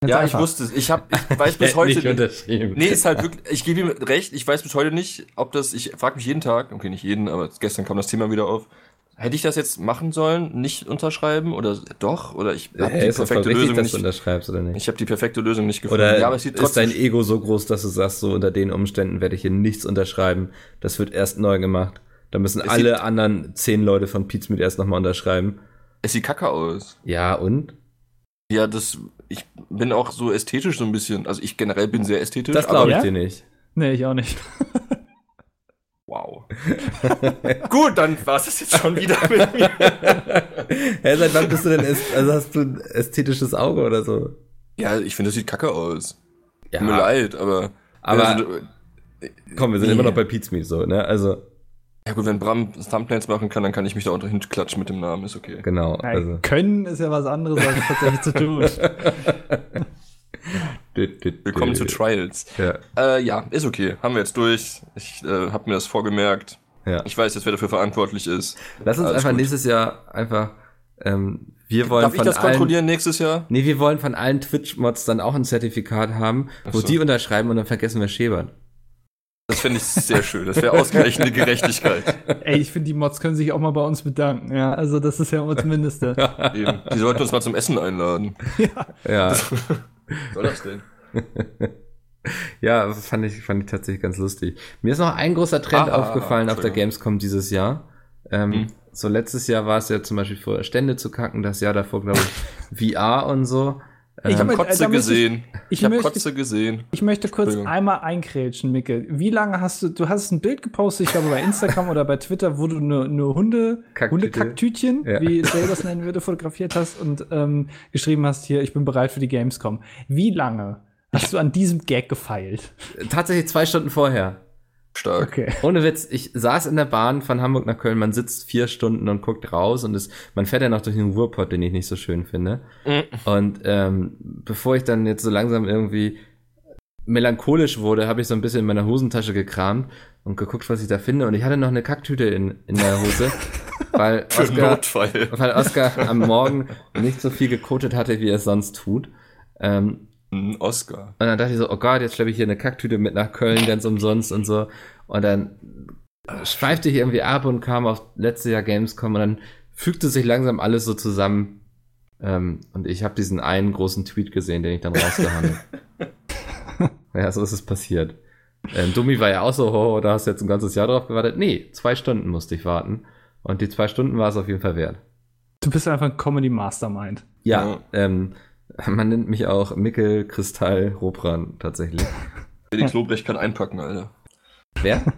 Ganz Ja, einfach. ich wusste es. Ich, hab, ich (laughs) weiß bis Hätte heute nicht unterschrieben. Nee, ist halt wirklich, ich gebe ihm recht, ich weiß bis heute nicht, ob das, ich frage mich jeden Tag, okay, nicht jeden, aber gestern kam das Thema wieder auf. Hätte ich das jetzt machen sollen, nicht unterschreiben oder doch? Oder ich habe Hey, die ist doch voll perfekte richtig, Lösung dass du nicht. unterschreibst, oder nicht? Ich habe die perfekte Lösung nicht gefunden. Oder ja, aber es sieht ist dein Ego so groß, dass du sagst, so unter den Umständen werde ich hier nichts unterschreiben. Das wird erst neu gemacht. Da müssen Es alle sieht- anderen zehn Leute von Pizza mit erst nochmal unterschreiben. es sieht kacke aus. Ja, und? Ja, das, ich bin auch so ästhetisch so ein bisschen. Also ich generell bin sehr ästhetisch. Das glaube ich ja? dir nicht. Nee, ich auch nicht. (laughs) Wow. (laughs) Gut, dann war es das jetzt schon wieder mit mir. (laughs) Hä, seit wann bist du denn, also hast du ein ästhetisches Auge oder so? Ja, ich finde, das sieht kacke aus. Ja, Tut mir leid, aber. aber Also, komm, wir sind Nee. immer noch bei Pizmeet so, ne? Also, ja gut, wenn Bram Thumbnails machen kann, dann kann ich mich da unter hinklatschen mit dem Namen, ist okay. genau. Ja, Also, Können ist ja was anderes, als tatsächlich zu tun. (laughs) Willkommen zu Trials. Ja, Äh, ja, ist okay. Haben wir jetzt durch. Ich äh, habe mir das vorgemerkt. ja. Ich weiß jetzt, wer dafür verantwortlich ist. Lass uns Alles einfach gut. nächstes Jahr einfach, ähm, wir wollen Darf ich von das allen, kontrollieren nächstes Jahr? Nee, wir wollen von allen Twitch-Mods dann auch ein Zertifikat haben, wo Ach so. die unterschreiben und dann vergessen wir Schäbern. Das finde ich sehr schön. Das wäre ausgleichende Gerechtigkeit. Ey, ich finde, die Mods können sich auch mal bei uns bedanken. Ja, also das ist ja das Mindeste. (laughs) Eben. Die sollten uns mal zum Essen einladen. Ja, Was (laughs) soll das denn? (laughs) ja, fand ich, fand ich tatsächlich ganz lustig. Mir ist noch ein großer Trend Ah, aufgefallen auf der. Gamescom dieses Jahr. Ähm, Hm. So letztes Jahr war es ja zum Beispiel vor Stände zu kacken, das Jahr davor, glaube ich, VR und so. Ich Ähm, habe Moment, Kotze da möchte ich- gesehen. ich Ich, habe möchte- Kotze gesehen. Ich möchte kurz einmal einkrätschen, Micke. Wie lange hast du, du hast ein Bild gepostet, ich glaube bei Instagram oder bei Twitter, wo du eine, eine Hunde, Kacktüte. Hundekacktütchen, Ja. wie Jay das nennen würde, fotografiert hast und ähm, geschrieben hast, hier, ich bin bereit für die Gamescom. Wie lange hast du an diesem Gag gefeilt? tatsächlich zwei Stunden vorher. Stark. Okay. Ohne Witz, ich saß in der Bahn von Hamburg nach Köln, man sitzt vier Stunden und guckt raus und es, man fährt ja noch durch den Ruhrpott, den ich nicht so schön finde. Mhm. Und ähm, bevor ich dann jetzt so langsam irgendwie melancholisch wurde, habe ich so ein bisschen in meiner Hosentasche gekramt und geguckt, was ich da finde. Und ich hatte noch eine Kacktüte in, in der Hose, (laughs) weil Für Oscar, Notfall. weil Oscar am Morgen nicht so viel gekotet hatte, wie er es sonst tut. Ähm, Ein Oscar. und dann dachte ich so, oh Gott, jetzt schleppe ich hier eine Kacktüte mit nach Köln, ganz umsonst und so. Und dann schweifte ich irgendwie ab und kam auf letztes Jahr Gamescom und dann fügte sich langsam alles so zusammen. Ähm, und ich habe diesen einen großen Tweet gesehen, den ich dann rausgehauen habe. (laughs) ja, so ist es passiert. Ähm, Dummi war ja auch so, oh, da hast du jetzt ein ganzes Jahr drauf gewartet. Nee, zwei Stunden musste ich warten. Und die zwei Stunden war es auf jeden Fall wert. Du bist einfach ein Comedy Mastermind. Ja, Ja. Ähm, (laughs) man nennt mich auch Mickel Kristall Robran tatsächlich. (laughs) Felix Lobrecht kann einpacken, Alter. Wer? (laughs)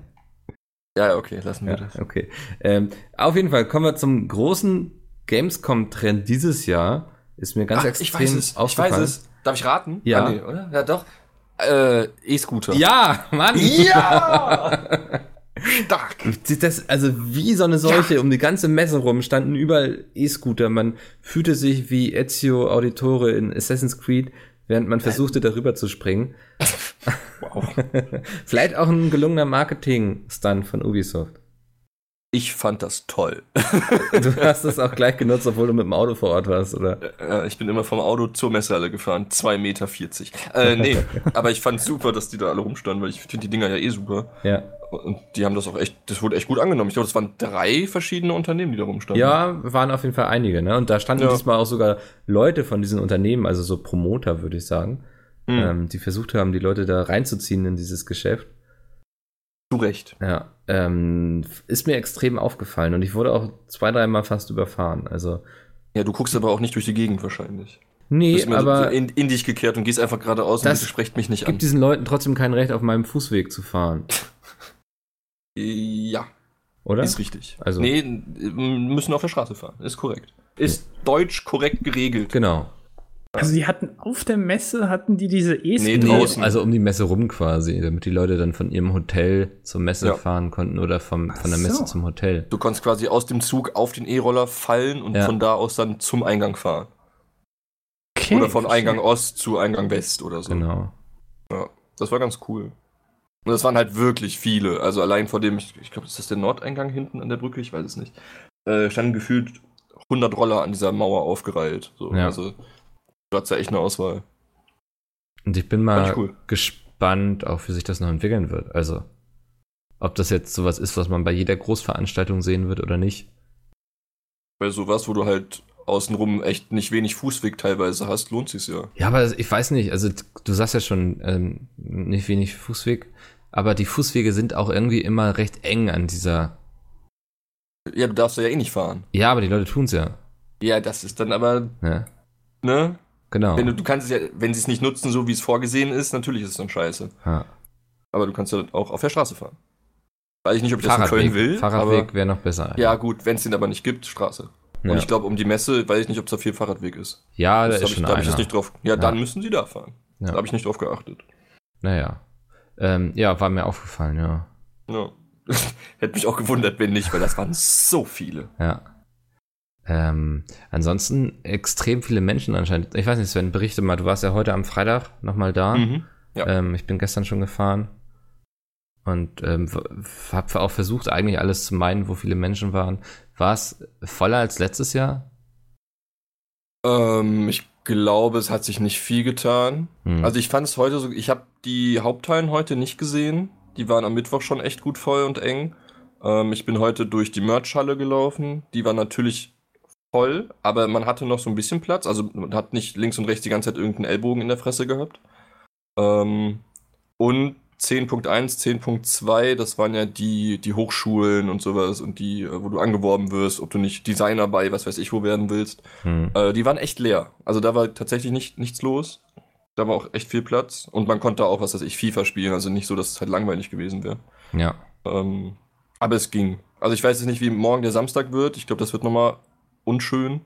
Ja, okay, lassen wir Ja, das. okay. Ähm, auf jeden Fall kommen wir zum großen Gamescom-Trend dieses Jahr. Ist mir ganz Ach, extrem ich weiß es. Ich weiß es. Darf ich raten? Ja. Ah, nee, oder? Ja, doch. Äh, E-Scooter. Ja, Mann! Ja! Stark. Das, also wie so eine Seuche um die ganze Messe rum standen überall E-Scooter. Man fühlte sich wie Ezio Auditore in Assassin's Creed, während man versuchte, darüber zu springen. Wow. (laughs) Vielleicht auch ein gelungener Marketing-Stunt von Ubisoft. Ich fand das toll. (laughs) Du hast es auch gleich genutzt, obwohl du mit dem Auto vor Ort warst, oder? Äh, ich bin immer vom Auto zur Messehalle gefahren. 2,40 Meter. Äh, (laughs) nee, aber ich fand super, dass die da alle rumstanden, weil ich finde die Dinger ja eh super. Ja. Und die haben das auch echt, das wurde echt gut angenommen. Ich glaube, das waren drei verschiedene Unternehmen, die da rumstanden. Ja, waren auf jeden Fall einige, ne? Und da standen Ja. diesmal auch sogar Leute von diesen Unternehmen, also so Promoter, würde ich sagen, Hm, ähm, die versucht haben, die Leute da reinzuziehen in dieses Geschäft. Zu Recht. Ja, ähm, ist mir extrem aufgefallen und ich wurde auch zwei, dreimal fast überfahren. Also, Ja, du guckst aber auch nicht durch die Gegend wahrscheinlich. Du nee, bist immer so aber in, in dich gekehrt und gehst einfach geradeaus und Das bitte sprecht mich nicht an. gibt diesen Leuten trotzdem kein Recht, auf meinem Fußweg zu fahren, Ja, oder? ist richtig. Also- nee, müssen auf der Straße fahren. Ist korrekt. Ist deutsch korrekt geregelt. Genau. Also die hatten auf der Messe, hatten die diese E-Scooter. Nee, Nee, draußen. also um die Messe rum quasi, damit die Leute dann von ihrem Hotel zur Messe Ja. fahren konnten oder vom, von der Messe so. zum Hotel. Du konntest quasi aus dem Zug auf den E-Roller fallen und Ja. von da aus dann zum Eingang fahren. okay, oder von verstehe. Eingang Ost zu Eingang West oder so. Genau. Das war ganz cool. Und das waren halt wirklich viele. Also allein vor dem, ich, ich glaube, ist das der Nordeingang hinten an der Brücke? Ich weiß es nicht. Äh, standen gefühlt 100 Roller an dieser Mauer aufgereiht. So. Ja. Also du hattest ja echt eine Auswahl. Und ich bin mal ich cool. gespannt, auch wie sich das noch entwickeln wird. Also, ob das jetzt sowas ist, was man bei jeder Großveranstaltung sehen wird oder nicht. Bei sowas, wo du halt außenrum echt nicht wenig Fußweg teilweise hast, lohnt sich's ja. Ja, aber ich weiß nicht, also du sagst ja schon, ähm, nicht wenig Fußweg, aber die Fußwege sind auch irgendwie immer recht eng an dieser. Ja, du darfst ja eh nicht fahren. Ja, aber die Leute tun's ja. Ja, das ist dann aber, Ne? ne? Genau. Wenn du, du kannst es ja, wenn sie es nicht nutzen, so wie es vorgesehen ist, natürlich ist es dann scheiße. ja. Aber du kannst ja auch auf der Straße fahren. Weiß ich nicht, ob ich das in Fahrradweg, Köln will. Fahrradweg wäre noch besser. Ja, gut, wenn es den aber nicht gibt, Straße. ja. Und ich glaube, um die Messe, weiß ich nicht, ob es da viel Fahrradweg ist. ja da Das ist hab ich, schon da habe ich einer. jetzt nicht drauf. Ja, dann müssen sie da fahren. Ja. Da habe ich nicht drauf geachtet. Naja. Ähm, ja, war mir aufgefallen, ja. Ja. (laughs) Hätte mich auch gewundert, wenn nicht, weil das waren so viele. Ja. Ähm, ansonsten extrem viele Menschen anscheinend. Ich weiß nicht, Sven, berichte mal, du warst ja heute am Freitag nochmal da. Mhm. Ja. Ähm, ich bin gestern schon gefahren. Und ähm, habe auch versucht, eigentlich alles zu meinen, wo viele Menschen waren. War es voller als letztes Jahr? Ähm, ich glaube, es hat sich nicht viel getan. Hm. Also ich fand es heute so, ich habe die Haupthallen heute nicht gesehen. Die waren am Mittwoch schon echt gut voll und eng. Ähm, ich bin heute durch die Merch-Halle gelaufen. Die war natürlich voll, aber man hatte noch so ein bisschen Platz. Also man hat nicht links und rechts die ganze Zeit irgendeinen Ellbogen in der Fresse gehabt. Ähm, und 10.1, 10.2, das waren ja die, die Hochschulen und sowas und die, äh, wo du angeworben wirst, ob du nicht Designer bei was weiß ich wo werden willst. Hm. Äh, die waren echt leer. Also da war tatsächlich nicht, nichts los. Da war auch echt viel Platz. Und man konnte auch, was weiß ich, FIFA spielen. Also nicht so, dass es halt langweilig gewesen wäre. Ja. Ähm, aber es ging. Also ich weiß jetzt nicht, wie morgen der Samstag wird. Ich glaube, das wird nochmal unschön.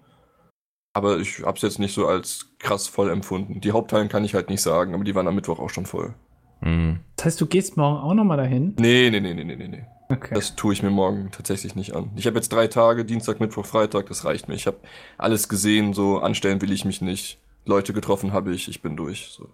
Aber ich habe es jetzt nicht so als krass voll empfunden. Die Hauptteilen kann ich halt nicht sagen, aber die waren am Mittwoch auch schon voll. Hm. Das heißt, du gehst morgen auch nochmal dahin? Nee, nee, nee, nee, nee, nee, nee. Okay. Das tue ich mir morgen tatsächlich nicht an. Ich habe jetzt drei Tage, Dienstag, Mittwoch, Freitag, das reicht mir. Ich habe alles gesehen, so anstellen will ich mich nicht. Leute getroffen habe ich, ich bin durch. So.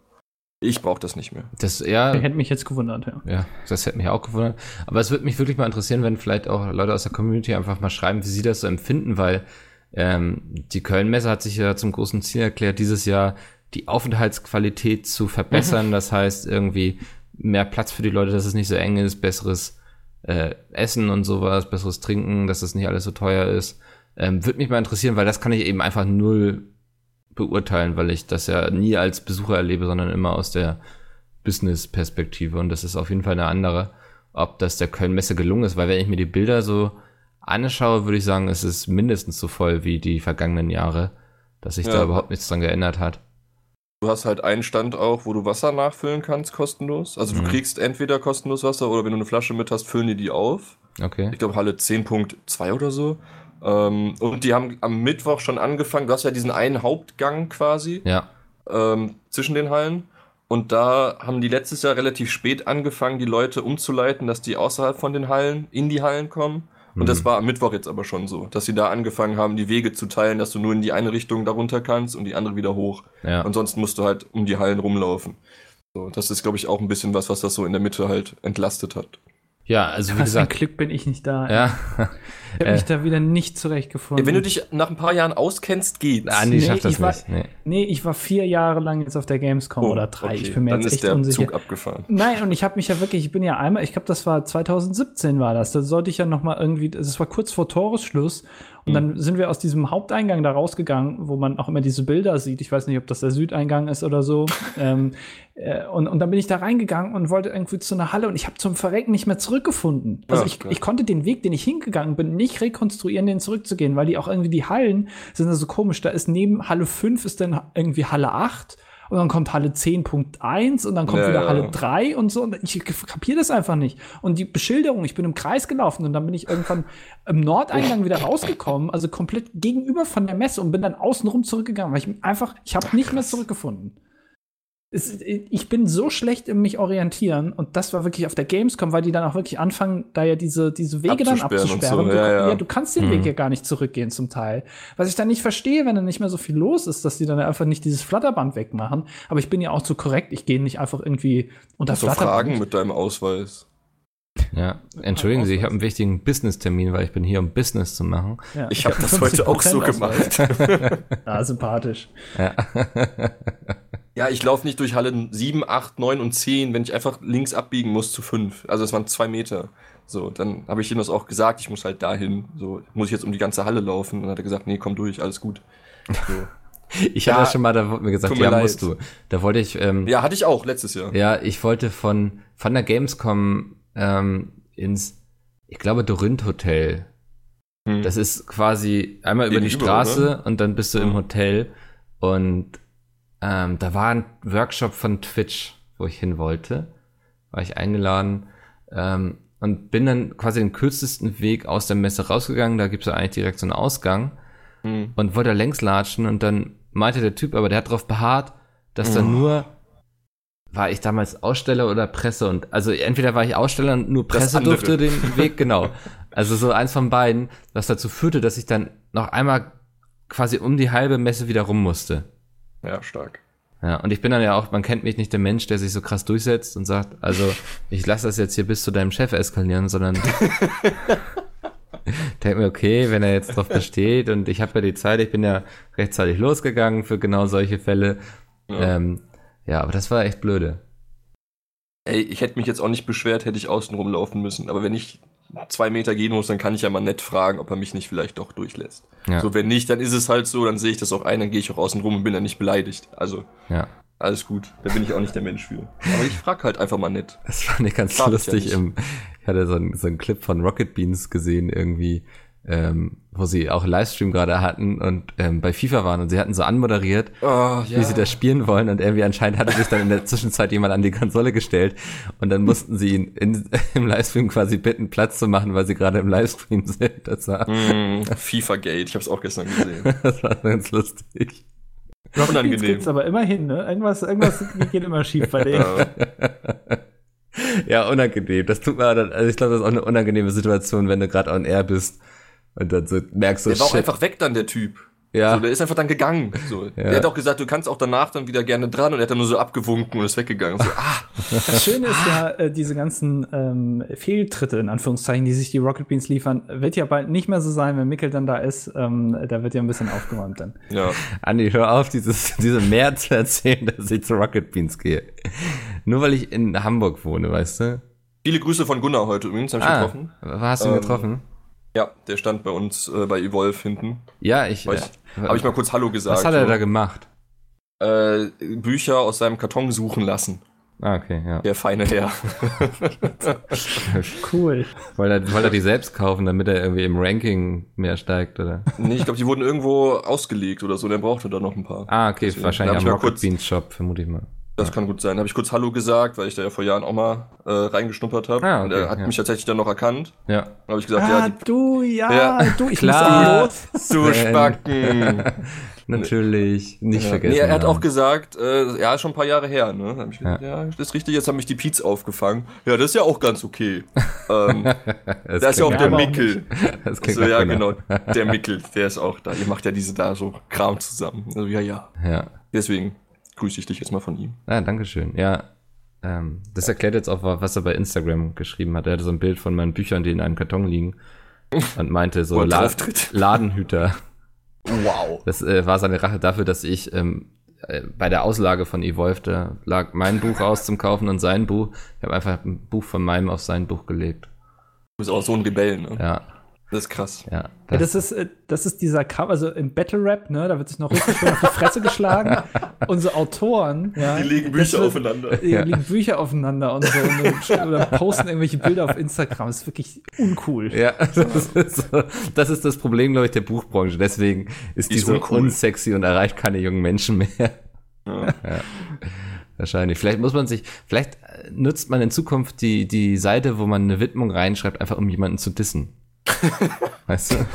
Ich brauche das nicht mehr. Das, ja, Hätte mich jetzt gewundert, ja. Ja, das hätte mich auch gewundert. Aber es würde mich wirklich mal interessieren, wenn vielleicht auch Leute aus der Community einfach mal schreiben, wie sie das so empfinden, weil ähm, die Köln-Messe hat sich ja zum großen Ziel erklärt, dieses Jahr die Aufenthaltsqualität zu verbessern. Das heißt, irgendwie mehr Platz für die Leute, dass es nicht so eng ist, besseres äh, Essen und sowas, besseres Trinken, dass es nicht alles so teuer ist. Ähm, würde mich mal interessieren, weil das kann ich eben einfach null beurteilen, weil ich das ja nie als Besucher erlebe, sondern immer aus der Business-Perspektive. Und das ist auf jeden Fall eine andere, ob das der Köln-Messe gelungen ist, weil wenn ich mir die Bilder so anschaue, würde ich sagen, es ist mindestens so voll wie die vergangenen Jahre, dass sich Ja. da überhaupt nichts dran geändert hat. Du hast halt einen Stand auch, wo du Wasser nachfüllen kannst, kostenlos. Also du Mhm. kriegst entweder kostenlos Wasser oder wenn du eine Flasche mit hast, füllen die die auf. Okay. Ich glaube Halle 10.2 oder so. Ähm, und die haben am Mittwoch schon angefangen. Du hast ja diesen einen Hauptgang quasi Ja. ähm, zwischen den Hallen. Und da haben die letztes Jahr relativ spät angefangen, die Leute umzuleiten, dass die außerhalb von den Hallen in die Hallen kommen. Und das Mhm. war am Mittwoch jetzt aber schon so, dass sie da angefangen haben, die Wege zu teilen, dass du nur in die eine Richtung darunter kannst und die andere wieder hoch. Ja. Ansonsten musst du halt um die Hallen rumlaufen. So, das ist, glaube ich, auch ein bisschen was, was das so in der Mitte halt entlastet hat. Ja, also wie Was für ein gesagt, Glück bin ich nicht da. ja. Ich habe Äh. mich da wieder nicht zurechtgefunden. Ja, wenn du dich nach ein paar Jahren auskennst, geht's. Andi Nee, schafft das ich war- nicht. Nee. Nee, ich war vier Jahre lang jetzt auf der Gamescom Oh, oder drei. okay. Ich bin mir Dann jetzt ist echt der unsicher. Zug abgefahren. Nein, und ich habe mich ja wirklich, ich bin ja einmal, ich glaube, das war 2017 war das. Da sollte ich ja noch mal irgendwie, das war kurz vor Toresschluss und dann sind wir aus diesem Haupteingang da rausgegangen, wo man auch immer diese Bilder sieht. Ich weiß nicht, ob das der Südeingang ist oder so. (laughs) ähm, äh, und, und dann bin ich da reingegangen und wollte irgendwie zu einer Halle und ich habe zum Verrecken nicht mehr zurückgefunden. Also Ja, ich, klar. ich konnte den Weg, den ich hingegangen bin, nicht rekonstruieren, den zurückzugehen, weil die auch irgendwie die Hallen sind so komisch. Da ist neben Halle 5 ist dann irgendwie Halle 8 und dann kommt Halle 10.1 und dann kommt Ja, wieder ja. Halle 3 und so. Und ich kapiere das einfach nicht. Und die Beschilderung, ich bin im Kreis gelaufen und dann bin ich irgendwann im Nordeingang wieder rausgekommen, also komplett gegenüber von der Messe und bin dann außenrum zurückgegangen, weil ich einfach, ich habe nicht mehr zurückgefunden. Es, ich bin so schlecht im mich orientieren und das war wirklich auf der Gamescom, weil die dann auch wirklich anfangen, da ja diese, diese Wege dann Abzusperren und abzusperren. so, du, ja, ja. du kannst den Mhm. Weg ja gar nicht zurückgehen zum Teil. Was ich dann nicht verstehe, wenn dann nicht mehr so viel los ist, dass die dann einfach nicht dieses Flatterband wegmachen. Aber ich bin ja auch zu korrekt, ich gehe nicht einfach irgendwie unter So Flatterband. Fragen mit deinem Ausweis. Ja. Entschuldigen Sie, ich habe einen wichtigen Business-Termin, weil ich bin hier, um Business zu machen. Ja, Ich habe hab das heute auch so 50% Ausweis. gemacht. (laughs) Ah, sympathisch. Ja. (laughs) ja, ich laufe nicht durch Halle 7, 8, 9 und 10, wenn ich einfach links abbiegen muss zu 5. Also es waren zwei Meter. So, dann habe ich ihm das auch gesagt, ich muss halt dahin. So, muss ich jetzt um die ganze Halle laufen? Und dann hat er gesagt, nee, komm durch, alles gut. So. (laughs) Ich habe Ja, das schon mal, da wurde mir gesagt, mir ja, leid. musst du. Da wollte ich, ähm, Ja, hatte ich auch letztes Jahr. Ja, ich wollte von, von der Gamescom ähm, ins, ich glaube, Dorinth Hotel. Hm. Das ist quasi einmal über die Gegenüber, Straße oder? und dann bist du im Ja. Hotel. Und ähm, da war ein Workshop von Twitch, wo ich hin wollte. War ich eingeladen. Ähm, und bin dann quasi den kürzesten Weg aus der Messe rausgegangen. Da gibt's ja eigentlich direkt so einen Ausgang Hm. und wollte längs latschen und dann meinte der Typ, aber der hat darauf beharrt, dass da Oh. nur war ich damals Aussteller oder Presse und also entweder war ich Aussteller und nur Presse durfte den (laughs) Weg genau. Also so eins von beiden, was dazu führte, dass ich dann noch einmal quasi um die halbe Messe wieder rum musste. Ja, stark. Ja, und ich bin dann ja auch, man kennt mich nicht der Mensch, der sich so krass durchsetzt und sagt, also ich lasse das jetzt hier bis zu deinem Chef eskalieren, sondern (laughs) denke mir, okay, wenn er jetzt drauf besteht und ich habe ja die Zeit, ich bin ja rechtzeitig losgegangen für genau solche Fälle. Ja. Ähm, ja, aber das war echt blöde. ey, ich hätte mich jetzt auch nicht beschwert, hätte ich außen rumlaufen müssen. Aber wenn ich zwei Meter gehen muss, dann kann ich ja mal nett fragen, ob er mich nicht vielleicht doch durchlässt. Ja. So, wenn nicht, dann ist es halt so, dann sehe ich das auch ein, dann gehe ich auch außen rum und bin dann nicht beleidigt. Also, Ja. alles gut. Da bin ich auch nicht der Mensch für. Aber ich frag halt einfach mal nett. Das fand ich ganz ja lustig. nicht. Im, ich hatte so einen so einen Clip von Rocket Beans gesehen, irgendwie, ähm, wo sie auch einen Livestream gerade hatten und ähm, bei FIFA waren und sie hatten so anmoderiert, Oh, wie sie das spielen wollen und irgendwie anscheinend hatte sich dann in der Zwischenzeit jemand an die Konsole gestellt und dann mussten sie ihn in, (laughs) im Livestream quasi bitten, Platz zu machen, weil sie gerade im Livestream sind. Das war, Mm, FIFA Gate, ich habe es auch gestern gesehen. (laughs) das war ganz lustig. Jetzt Unangenehm. gibt's aber immerhin, ne? Irgendwas, irgendwas geht immer schief bei denen. Ja. (laughs) Ja, unangenehm. Das tut mir dann, also ich glaube, das ist auch eine unangenehme Situation, wenn du gerade on air bist und dann so merkst du, Der war auch shit. einfach weg dann, der Typ. ja, So, der ist einfach dann gegangen. So. Der hat auch gesagt, du kannst auch danach dann wieder gerne dran und er hat dann nur so abgewunken und ist weggegangen. So, ah, (laughs) Das Schöne ist ja, äh, diese ganzen ähm, Fehltritte, in Anführungszeichen, die sich die Rocket Beans liefern, wird ja bald nicht mehr so sein, wenn Mikkel dann da ist. Ähm, da wird ja ein bisschen aufgeräumt dann. ja. Andi, hör auf, dieses, diese mehr zu erzählen, (laughs) dass ich zu Rocket Beans gehe. Nur weil ich in Hamburg wohne, weißt du? Viele Grüße von Gunnar heute übrigens, hab ich Ah, getroffen. hast du ihn Ähm, getroffen? Ja, der stand bei uns äh, bei Evolve hinten. Ja, ich. Weil ich Habe ich mal kurz Hallo gesagt. was hat er so. da gemacht? äh, Bücher aus seinem Karton suchen lassen. Ah, okay, ja. Der feine Herr. (laughs) Cool. Wollte er, wollte er die selbst kaufen, damit er irgendwie im Ranking mehr steigt, oder? nee, ich glaube, die wurden irgendwo ausgelegt oder so. Der brauchte da noch ein paar. Ah, okay, Deswegen, wahrscheinlich am Rocket kurz- Beans Shop, vermute ich mal. Das kann gut sein. Habe ich kurz Hallo gesagt, weil ich da ja vor Jahren auch mal äh, reingeschnuppert habe. Ah, Und okay, er hat ja. mich tatsächlich dann noch erkannt. Ja. Dann habe ich gesagt, ah, ja, die du, ja, Ja, du, ich klar. muss da (laughs) zu Spacken. (laughs) Natürlich, nicht Ja. vergessen. Nee, er hat auch gesagt, äh, ja, ist schon ein paar Jahre her, ne? Dann hab ich gesagt, ja. das ist richtig, jetzt haben mich die Piets aufgefangen. Ja, das ist ja auch ganz okay. (laughs) ähm, Das da ist ja auch der Mickel. Das klingt So, ja, genau. Der Mickel, der ist auch da. Ihr macht ja diese da so Kram zusammen. Also, ja, ja. Ja. Deswegen grüße ich dich jetzt mal von ihm. Ah, danke schön. Ja, ähm, das erklärt jetzt auch, was er bei Instagram geschrieben hat. Er hatte so ein Bild von meinen Büchern, die in einem Karton liegen (laughs) und meinte so La. (laughs) Ladenhüter. Wow. Das äh, war seine Rache dafür, dass ich ähm, äh, bei der Auslage von Evolve, da lag mein Buch (laughs) aus zum Kaufen und sein Buch. Ich habe einfach ein Buch von meinem auf sein Buch gelegt. Du bist auch so ein Rebell, ne? Ja, Das ist krass. ja. Ja, das ist, äh, das ist dieser Kampf, also im Battle Rap, ne, da wird sich noch richtig schön auf die Fresse geschlagen. (laughs) Unsere Autoren, ja. Die legen das Bücher wird- aufeinander. Die legen Bücher aufeinander und so und, oder posten irgendwelche Bilder auf Instagram. Das ist wirklich uncool. Ja, (laughs) das ist, das ist das Problem, glaube ich, der Buchbranche. Deswegen ist Die die, so uncool. unsexy und erreicht keine jungen Menschen mehr. Ja. Wahrscheinlich. Vielleicht muss man sich, vielleicht äh, nutzt man in Zukunft die, die Seite, wo man eine Widmung reinschreibt, einfach um jemanden zu dissen. (laughs) weißt du?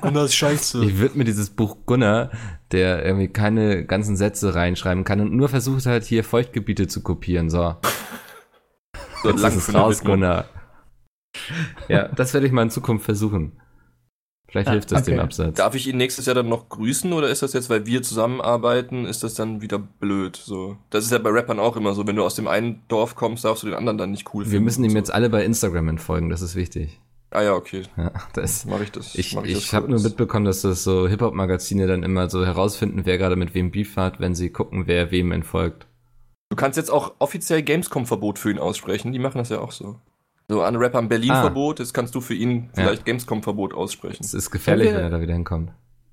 Gunnar ist scheiße. Ich widme dieses Buch Gunnar, der irgendwie keine ganzen Sätze reinschreiben kann und nur versucht halt hier Feuchtgebiete zu kopieren. So, So jetzt lang ist es raus. Gunnar. Ja, das werde ich mal in Zukunft versuchen. Vielleicht Ah, hilft das okay. dem Absatz. Darf ich ihn nächstes Jahr dann noch grüßen oder ist das jetzt, weil wir zusammenarbeiten, ist das dann wieder blöd? So, das ist ja bei Rappern auch immer so, wenn du aus dem einen Dorf kommst, darfst du den anderen dann nicht cool Wir müssen ihm so. jetzt alle bei Instagram entfolgen, das ist wichtig. Ah ja, okay. Ja, das, Mach ich das. ich mach ich, das habe nur mitbekommen, dass das so Hip-Hop-Magazine dann immer so herausfinden, wer gerade mit wem Beef hat, wenn sie gucken, wer wem entfolgt. Du kannst jetzt auch offiziell Gamescom-Verbot für ihn aussprechen. Die machen das ja auch so. So an Rapper ein Berlin-Verbot, jetzt kannst du für ihn Ah. Ja. vielleicht Gamescom-Verbot aussprechen. Es ist gefährlich, wir- wenn er da wieder hinkommt.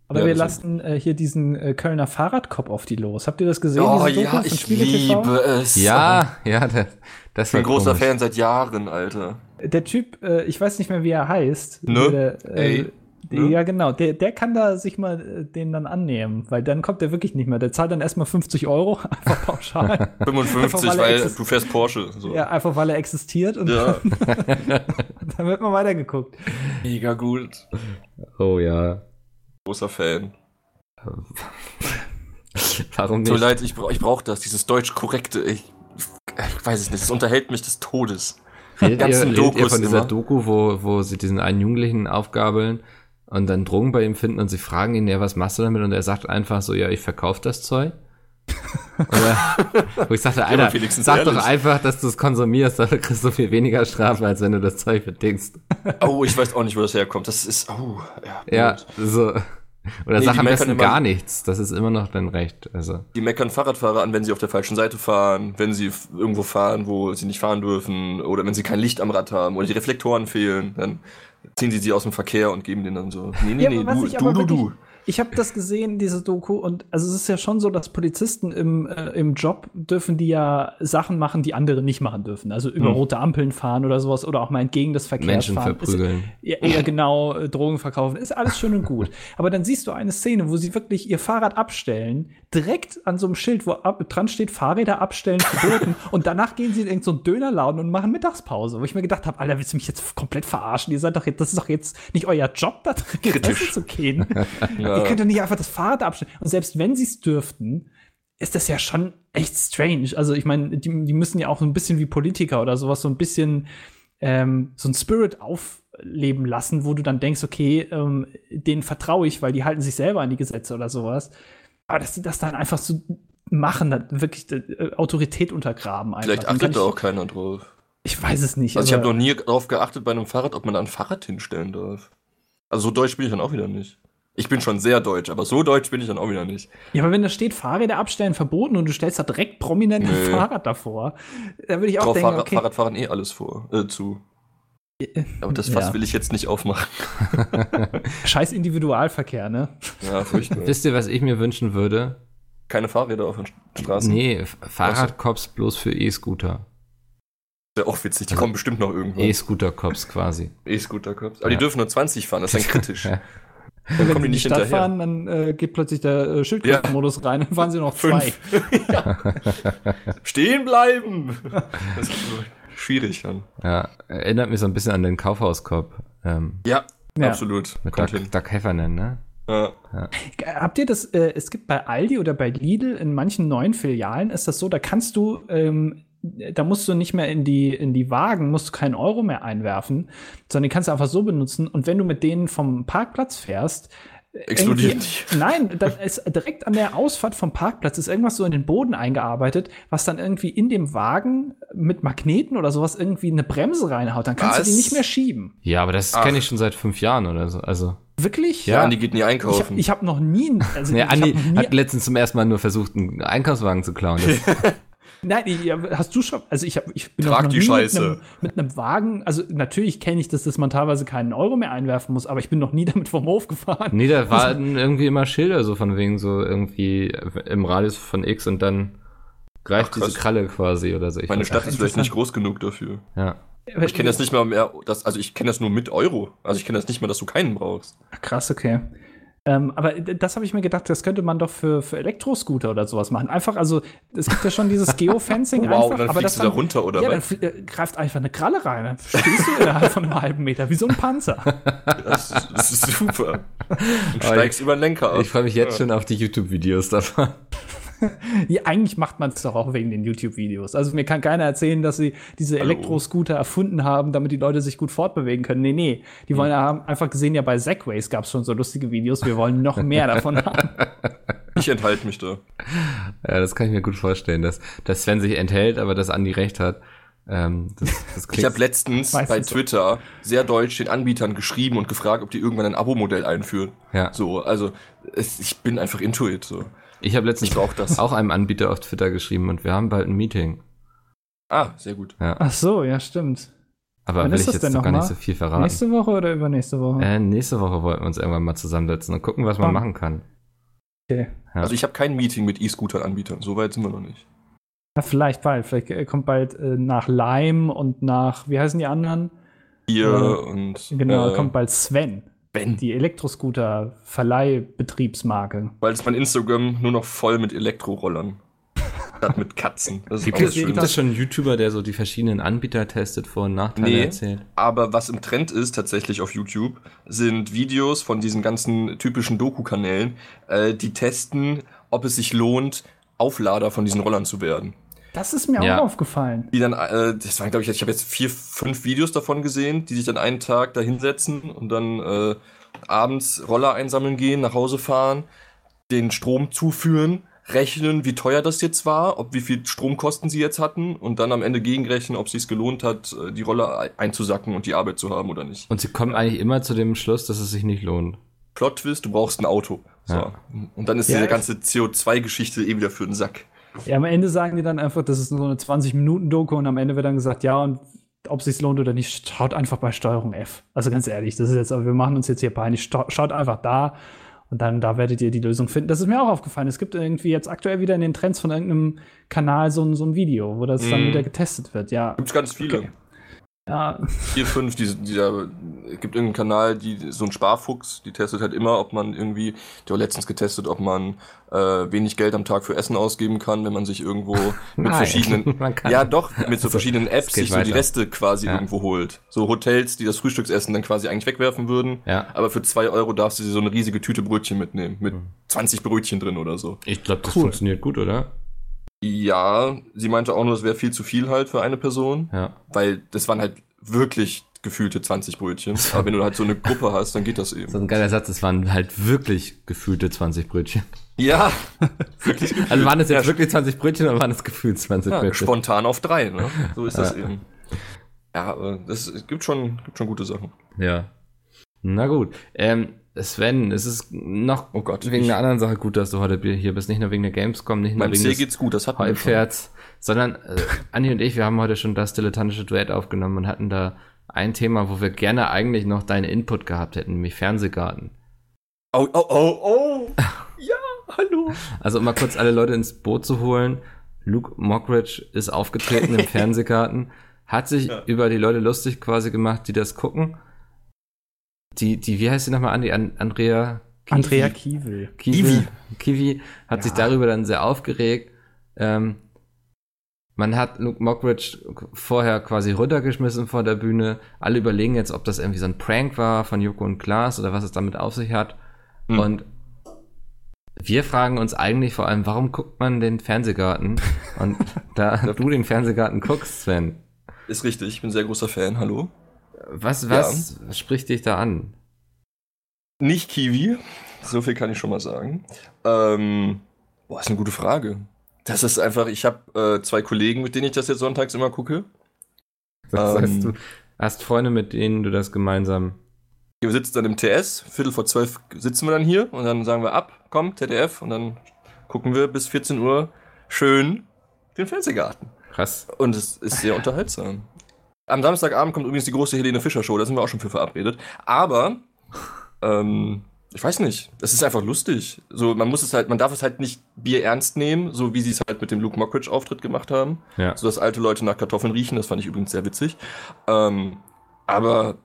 Aber Ja, wir lassen äh, hier diesen äh, Kölner Fahrradkopf auf die los. Habt ihr das gesehen? Oh ja, ich TV? liebe es. Ja, ja, das, das Ich bin großer komisch. Fan seit Jahren, Alter. Der Typ, äh, ich weiß nicht mehr, wie er heißt. Ne? Der, äh, der- Ne? Ja, genau. Der, der kann da sich mal äh, den dann annehmen, weil dann kommt der wirklich nicht mehr. Der zahlt dann erstmal 50 Euro, (laughs) einfach pauschal. 55, (laughs) Einfach, weil weil du fährst Porsche. So. ja, einfach weil er existiert und Ja. dann (laughs) wird mal weitergeguckt. Mega gut. Oh ja. Großer Fan. Warum Tut mir nicht? leid, ich, brauch- ich brauche das, dieses deutsch korrekte. Ich, ich weiß es nicht, es unterhält mich des Todes. Redet ihr, redet ihr von dieser immer. Doku, wo, wo sie diesen einen Jugendlichen aufgabeln und dann Drogen bei ihm finden und sie fragen ihn, ja, was machst du damit? Und er sagt einfach so, ja, ich verkaufe das Zeug. (laughs) Oder, wo ich sagte, Alter, wenigstens sag doch ehrlich. einfach, dass du es konsumierst, dann kriegst du viel weniger Strafe, als wenn du das Zeug verdickst. Oh, ich weiß auch nicht, wo das herkommt. Das ist, oh, ja. Ja, blöd. so. Oder Nee, sag die am meckern besten immer- gar nichts. Das ist immer noch dein Recht. Also. Die meckern Fahrradfahrer an, wenn sie auf der falschen Seite fahren, wenn sie irgendwo fahren, wo sie nicht fahren dürfen, oder wenn sie kein Licht am Rad haben oder die Reflektoren fehlen, dann ziehen sie sie aus dem Verkehr und geben denen dann so, nee, nee, Ja, nee, du, du, du, du. Ich habe das gesehen, diese Doku, und also es ist ja schon so, dass Polizisten im, äh, im Job dürfen die ja Sachen machen, die andere nicht machen dürfen. Also über Hm. rote Ampeln fahren oder sowas oder auch mal entgegen des Verkehrs Menschen fahren. Ist, verprügeln. ja, ja, genau, äh, Drogen verkaufen, ist alles schön und gut. Aber dann siehst du eine Szene, wo sie wirklich ihr Fahrrad abstellen, direkt an so einem Schild, wo ab, dran steht, Fahrräder abstellen verboten, (laughs) und danach gehen sie in irgendeinen so Dönerladen und machen Mittagspause, wo ich mir gedacht habe, Alter, willst du mich jetzt komplett verarschen? Ihr seid doch jetzt, das ist doch jetzt nicht euer Job, da drin Kritisch. Zu gehen. (laughs) Ja. Ihr könnt doch nicht einfach das Fahrrad abstellen. Und selbst wenn sie es dürften, ist das ja schon echt strange. Also ich meine, die, die müssen ja auch so ein bisschen wie Politiker oder sowas, so ein bisschen ähm, so ein Spirit aufleben lassen, wo du dann denkst, okay, ähm, denen vertraue ich, weil die halten sich selber an die Gesetze oder sowas. Aber dass sie das dann einfach so machen, dann wirklich äh, Autorität untergraben einfach. Vielleicht achtet da auch keiner drauf. ich weiß es nicht. Also ich habe noch nie darauf geachtet bei einem Fahrrad, ob man da ein Fahrrad hinstellen darf. Also so deutsch bin ich dann auch wieder nicht. Ich bin schon sehr deutsch, aber so deutsch bin ich dann auch wieder nicht. Ja, aber wenn da steht, Fahrräder abstellen verboten und du stellst da direkt prominent ein Nee. Fahrrad davor, da würde ich auch Drauf denken, Fahrrad, okay. Fahrradfahren eh alles vor, äh, zu. Aber das Fass Ja. will ich jetzt nicht aufmachen. (laughs) Scheiß Individualverkehr, ne? Ja, furchtbar. Wisst ihr, was ich mir wünschen würde? Keine Fahrräder auf den Straßen. Nee, Fahrradcops bloß für E-Scooter. Wäre auch witzig, die kommen bestimmt noch irgendwann. E-Scooter-Cops quasi. E-Scooter-Cops. Aber Ja. die dürfen nur 20 fahren, das ist dann kritisch. (laughs) Ja. Dann Wenn kommen sie die in nicht die Stadt hinterher. fahren, dann äh, geht plötzlich der äh, Schildkrötenmodus rein, dann fahren sie noch zwei. Fünf. (laughs) ja. Stehen bleiben! Das ist so schwierig dann. Ja, erinnert mich so ein bisschen an den Kaufhauskopf. Ähm, Ja, Ja. absolut. mit Kommt Doug, hin. Doug Heffernan, ne? Ja. Habt ihr das, äh, es gibt bei Aldi oder bei Lidl in manchen neuen Filialen ist das so, da kannst du, ähm, da musst du nicht mehr in die, in die Wagen, musst du keinen Euro mehr einwerfen, sondern die kannst du einfach so benutzen. Und wenn du mit denen vom Parkplatz fährst, Explodieren irgendwie- (laughs) Nein, dann ist direkt an der Ausfahrt vom Parkplatz ist irgendwas so in den Boden eingearbeitet, was dann irgendwie in dem Wagen mit Magneten oder sowas irgendwie eine Bremse reinhaut. Dann kannst Was? du die nicht mehr schieben. Ja, aber das kenne ich schon seit fünf Jahren oder so. Also, Wirklich? Ja. Andi geht nie Ich, einkaufen. ich habe noch nie, also (laughs) nee, ich hab Andi nie hat letztens zum ersten Mal nur versucht, einen Einkaufswagen zu klauen. (laughs) Nein, ich- hast du schon, also ich, hab, ich bin Trag noch die nie Scheiße. Mit, einem, mit einem Wagen, also natürlich kenne ich das, dass man teilweise keinen Euro mehr einwerfen muss, aber ich bin noch nie (laughs) damit vom Hof gefahren. nee, da waren irgendwie immer Schilder so von wegen so irgendwie im Radius von X und dann greift Ach, diese Kralle quasi oder so. Ich Meine Stadt ist vielleicht nicht groß genug dafür. Ja. Ich kenne das nicht mal mehr, das, also ich kenne das nur mit Euro. Also ich kenne das nicht mal, dass du keinen brauchst. Krass, okay. Ähm, aber das habe ich mir gedacht, das könnte man doch für, für Elektroscooter oder sowas machen. Einfach, also es gibt ja schon dieses (laughs) Geofencing Wow, einfach, dann aber das du da runter, oder ja, dann was? fl- äh, greift einfach eine Kralle rein. Dann stehst du innerhalb von einem halben Meter, wie so ein Panzer. (laughs) Das, ist- das ist super. (laughs) Und steigst über den Lenker ab. Ich freue mich jetzt Ja. schon auf die YouTube-Videos davon. (laughs) Ja, eigentlich macht man es doch auch wegen den YouTube-Videos. Also mir kann keiner erzählen, dass sie diese. Elektroscooter erfunden haben, damit die Leute sich gut fortbewegen können. Nee, nee. Die wollen ja haben einfach gesehen, ja bei Segways gab es schon so lustige Videos. Wir wollen noch mehr davon (laughs) haben. Ich enthalte mich da. Ja, das kann ich mir gut vorstellen, dass, dass Sven sich enthält, aber dass Andi recht hat. Ähm, das, das Ich habe letztens Meistens bei so. Twitter sehr deutsch den Anbietern geschrieben und gefragt, ob die irgendwann ein Abo-Modell einführen. ja. So, also es, ich bin einfach into it. So. Ich habe letztens Ich auch einem Anbieter auf Twitter geschrieben und wir haben bald ein Meeting. Ah, sehr gut. Ja. Ach so, ja, stimmt. Aber Wann will ist ich das jetzt noch gar noch nicht mal? so viel verraten. Nächste Woche oder übernächste Woche? Äh, nächste Woche wollten wir uns irgendwann mal zusammensetzen und gucken, was man Ah. machen kann. Okay. Ja. Also ich habe kein Meeting mit E-Scooter-Anbietern. So weit sind wir noch nicht. Ja, vielleicht bald. Vielleicht äh, kommt bald äh, nach Lime und nach, wie heißen die anderen? Hier Ja. und Genau, äh, kommt bald Sven. Ben. Die Elektroscooter-Verleihbetriebsmarke. Bald ist mein Instagram nur noch voll mit Elektrorollern. Statt mit Katzen. Das ist Gibt es, gibt es schon einen YouTuber, der so die verschiedenen Anbieter testet, Vor- und Nachteile Nee. erzählt? Aber was im Trend ist tatsächlich auf YouTube, sind Videos von diesen ganzen typischen Doku-Kanälen, äh, die testen, ob es sich lohnt, Auflader von diesen Rollern zu werden. Das ist mir Ja. auch aufgefallen. Die dann, äh, das waren, glaube ich, ich habe jetzt vier, fünf Videos davon gesehen, die sich dann einen Tag da hinsetzen und dann äh, abends Roller einsammeln gehen, nach Hause fahren, den Strom zuführen, rechnen, wie teuer das jetzt war, ob wie viel Stromkosten sie jetzt hatten und dann am Ende gegenrechnen, ob es sich gelohnt hat, äh, die Roller ein- einzusacken und die Arbeit zu haben oder nicht. Und sie kommen eigentlich immer zu dem Schluss, dass es sich nicht lohnt. Plot-Twist, du brauchst ein Auto. So. Ja. Und dann ist Ja, diese ganze CO2-Geschichte eh wieder für den Sack. Ja, am Ende sagen die dann einfach, das ist nur so eine 20-Minuten-Doku und am Ende wird dann gesagt, ja, und ob es sich lohnt oder nicht, schaut einfach bei Steuerung F. Also ganz ehrlich, das ist jetzt, aber wir machen uns jetzt hier peinlich. Schaut einfach da und dann da werdet ihr die Lösung finden. Das ist mir auch aufgefallen. Es gibt irgendwie jetzt aktuell wieder in den Trends von irgendeinem Kanal so ein, so ein Video, wo das dann Mhm. wieder getestet wird. Ja, Gibt's ganz viele. Okay. Ja, Vier, fünf, diese, dieser, es gibt irgendeinen Kanal, die, so ein Sparfuchs, die testet halt immer, ob man irgendwie, der hat letztens getestet, ob man äh, wenig Geld am Tag für Essen ausgeben kann, wenn man sich irgendwo (laughs) mit Nein, verschiedenen, (laughs) man kann- ja doch, mit so Also, verschiedenen Apps sich so die. Reste quasi Ja. irgendwo holt. So Hotels, die das Frühstücksessen dann quasi eigentlich wegwerfen würden. Ja. Aber für zwei Euro darfst du dir so eine riesige Tüte Brötchen mitnehmen, mit 20 Brötchen drin oder so. Ich glaube, das Cool. funktioniert gut, oder? Ja, sie meinte auch nur, es wäre viel zu viel halt für eine Person. Ja. Weil das waren halt wirklich gefühlte 20 Brötchen. Aber wenn du halt so eine Gruppe hast, dann geht das So eben. ein geiler Satz, es waren halt wirklich gefühlte 20 Brötchen. Ja, (laughs) wirklich gefühlt. Also waren es jetzt Ja, wirklich 20 Brötchen oder waren es gefühlt 20 ja, Brötchen? spontan auf drei, ne? So ist das Ja. eben. Ja, aber das es gibt schon, gibt schon gute Sachen. Ja. Na gut. Ähm, Sven, es ist noch Oh Gott, wegen ich- einer anderen Sache gut, dass du heute hier bist. Nicht nur wegen der Gamescom, nicht nur wegen C des geht's gut, das hat sondern äh, Andi und ich, wir haben heute schon das dilettantische Duett aufgenommen und hatten da ein Thema, wo wir gerne eigentlich noch deinen Input gehabt hätten, nämlich Fernsehgarten. Oh, oh, oh, oh. Ja, hallo. Also um mal kurz alle Leute ins Boot zu holen. Luke Mockridge ist aufgetreten im (laughs) Fernsehgarten, hat sich Ja. über die Leute lustig quasi gemacht, die das gucken. Die, die, wie heißt sie nochmal, Andi? An, Andrea? Kiwi? Andrea Kiewel. Kiwi. Kiwi hat Ja. sich darüber dann sehr aufgeregt. Ähm, man hat Luke Mockridge vorher quasi runtergeschmissen vor der Bühne. Alle überlegen jetzt, ob das irgendwie so ein Prank war von Joko und Klaas oder was es damit auf sich hat. Hm. Und wir fragen uns eigentlich vor allem, warum guckt man den Fernsehgarten? Und (laughs) da du den Fernsehgarten guckst, Sven, Ist richtig, ich bin sehr großer Fan, hallo. Was, was spricht dich da an? Nicht Kiwi, so viel kann ich schon mal sagen. Ähm, boah, ist eine gute Frage. Das ist einfach, ich habe äh, zwei Kollegen, mit denen ich das jetzt sonntags immer gucke. Das Ähm. heißt, du hast Freunde, mit denen du das gemeinsam. Wir sitzen dann im TS, Viertel vor zwölf sitzen wir dann hier und dann sagen wir ab, komm, ZDF, und dann gucken wir bis 14 Uhr schön den Fernsehgarten. Krass. Und es ist sehr unterhaltsam. Am Samstagabend kommt übrigens die große Helene Fischer Show, da sind wir auch schon für verabredet. Aber, ähm, ich weiß nicht, das ist einfach lustig. So, man muss es halt, man darf es halt nicht Bier ernst nehmen, so wie sie es halt mit dem Luke Mockridge Auftritt gemacht haben. Ja. So dass alte Leute nach Kartoffeln riechen, das fand ich übrigens sehr witzig. Ähm, aber,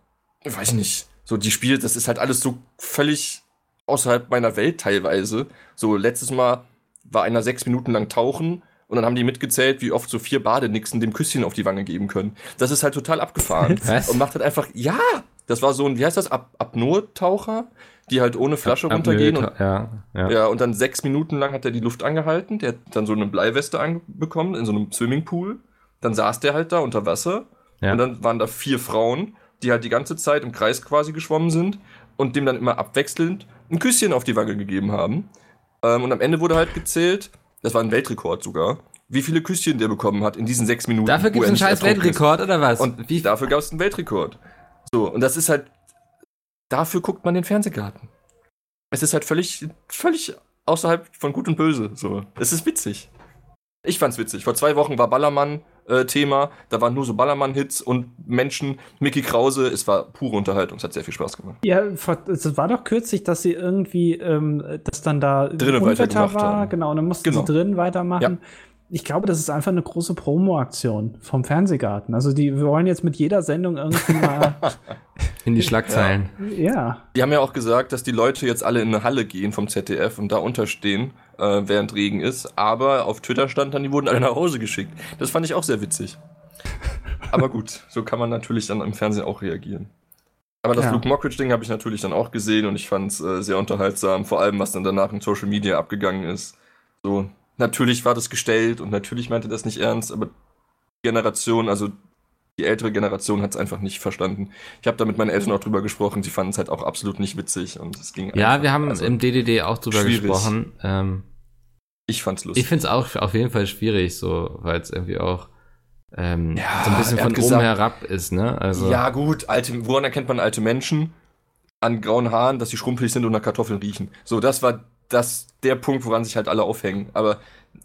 ich weiß nicht, so die Spiele, das ist halt alles so völlig außerhalb meiner Welt teilweise. So, letztes Mal war einer sechs Minuten lang tauchen und dann haben die mitgezählt, wie oft so vier Badenixen dem Küsschen auf die Wange geben können. Das ist halt total abgefahren. (laughs) Was? Und macht halt einfach, ja, das war so ein, wie heißt das, Ap Apnoe-Taucher, die halt ohne Flasche runtergehen und Ja, ja. ja, und dann sechs Minuten lang hat er die Luft angehalten. Der hat dann so eine Bleiweste anbekommen in so einem Swimmingpool. Dann saß der halt da unter Wasser. Ja. Und dann waren da vier Frauen, die halt die ganze Zeit im Kreis quasi geschwommen sind und dem dann immer abwechselnd ein Küsschen auf die Wange gegeben haben. Ähm, und am Ende wurde halt gezählt, das war ein Weltrekord sogar, wie viele Küsschen der bekommen hat in diesen sechs Minuten. Dafür gibt es einen scheiß ertrunken ist. Weltrekord, oder was? Und wie, dafür gab es einen Weltrekord. So, und das ist halt, dafür guckt man den Fernsehgarten. Es ist halt völlig, völlig außerhalb von Gut und Böse. So, es ist witzig. Ich fand's witzig. Vor zwei Wochen war Ballermann äh, Thema. Da waren nur so Ballermann-Hits und Menschen. Mickey Krause. Es war pure Unterhaltung. Es hat sehr viel Spaß gemacht. Ja, es war doch kürzlich, dass sie irgendwie, ähm, dass dann da Drinnen weitergemacht war, haben. genau, und dann mussten Genau. sie drinnen weitermachen. Ich glaube, das ist einfach eine große Promo-Aktion vom Fernsehgarten. Also die wir wollen jetzt mit jeder Sendung irgendwie mal, (laughs) in die Schlagzeilen. ja. Die haben ja auch gesagt, dass die Leute jetzt alle in eine Halle gehen vom ZDF und da unterstehen, äh, während Regen ist. Aber auf Twitter stand dann, die wurden alle nach Hause geschickt. Das fand ich auch sehr witzig. Aber gut, so kann man natürlich dann im Fernsehen auch reagieren. Aber das Ja. Luke Mockridge-Ding habe ich natürlich dann auch gesehen und ich fand es äh, sehr unterhaltsam. Vor allem, was dann danach in Social Media abgegangen ist. So, natürlich war das gestellt und natürlich meinte das nicht ernst, aber die Generation, also die ältere Generation hat es einfach nicht verstanden. Ich habe da mit meinen Eltern auch drüber gesprochen, die fanden es halt auch absolut nicht witzig und es ging Ja, einfach- wir haben also, im DDD auch drüber schwierig. gesprochen. Ähm, Ich fand's lustig. ich finde es auch auf jeden Fall schwierig, so, weil es irgendwie auch ähm, Ja, so ein bisschen von hat oben gesagt- herab ist, ne? Also, ja, gut, alte, woran erkennt man alte Menschen? an grauen Haaren, dass sie schrumpelig sind und nach Kartoffeln riechen. So, das war das, der Punkt, woran sich halt alle aufhängen. Aber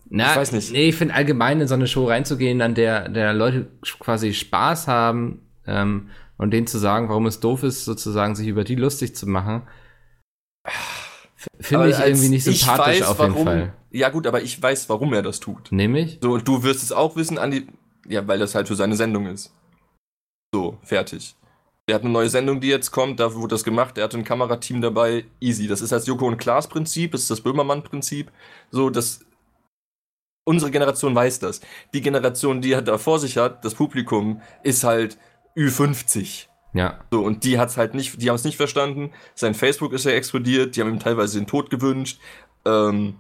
Na, ich weiß nicht. Nee, ich finde allgemein in so eine Show reinzugehen, an der, der Leute quasi Spaß haben ähm, und denen zu sagen, warum es doof ist, sozusagen sich über die lustig zu machen, finde ich irgendwie nicht ich sympathisch weiß, auf warum, jeden Fall. Ja, gut, aber ich weiß, warum er das tut. Nämlich? So, und du wirst es auch wissen, Andi. Ja, weil das halt für seine Sendung ist. So, fertig. Der hat eine neue Sendung, die jetzt kommt, da wurde das gemacht, er hat ein Kamerateam dabei, easy. Das ist das Joko und Klaas Prinzip, das ist das Böhmermann-Prinzip. So, das. Unsere Generation weiß das. Die Generation, die er da vor sich hat, das Publikum, ist halt Ü50. Ja. So, und die hat's halt nicht, die haben es nicht verstanden. Sein Facebook ist ja explodiert, die haben ihm teilweise den Tod gewünscht. Ähm,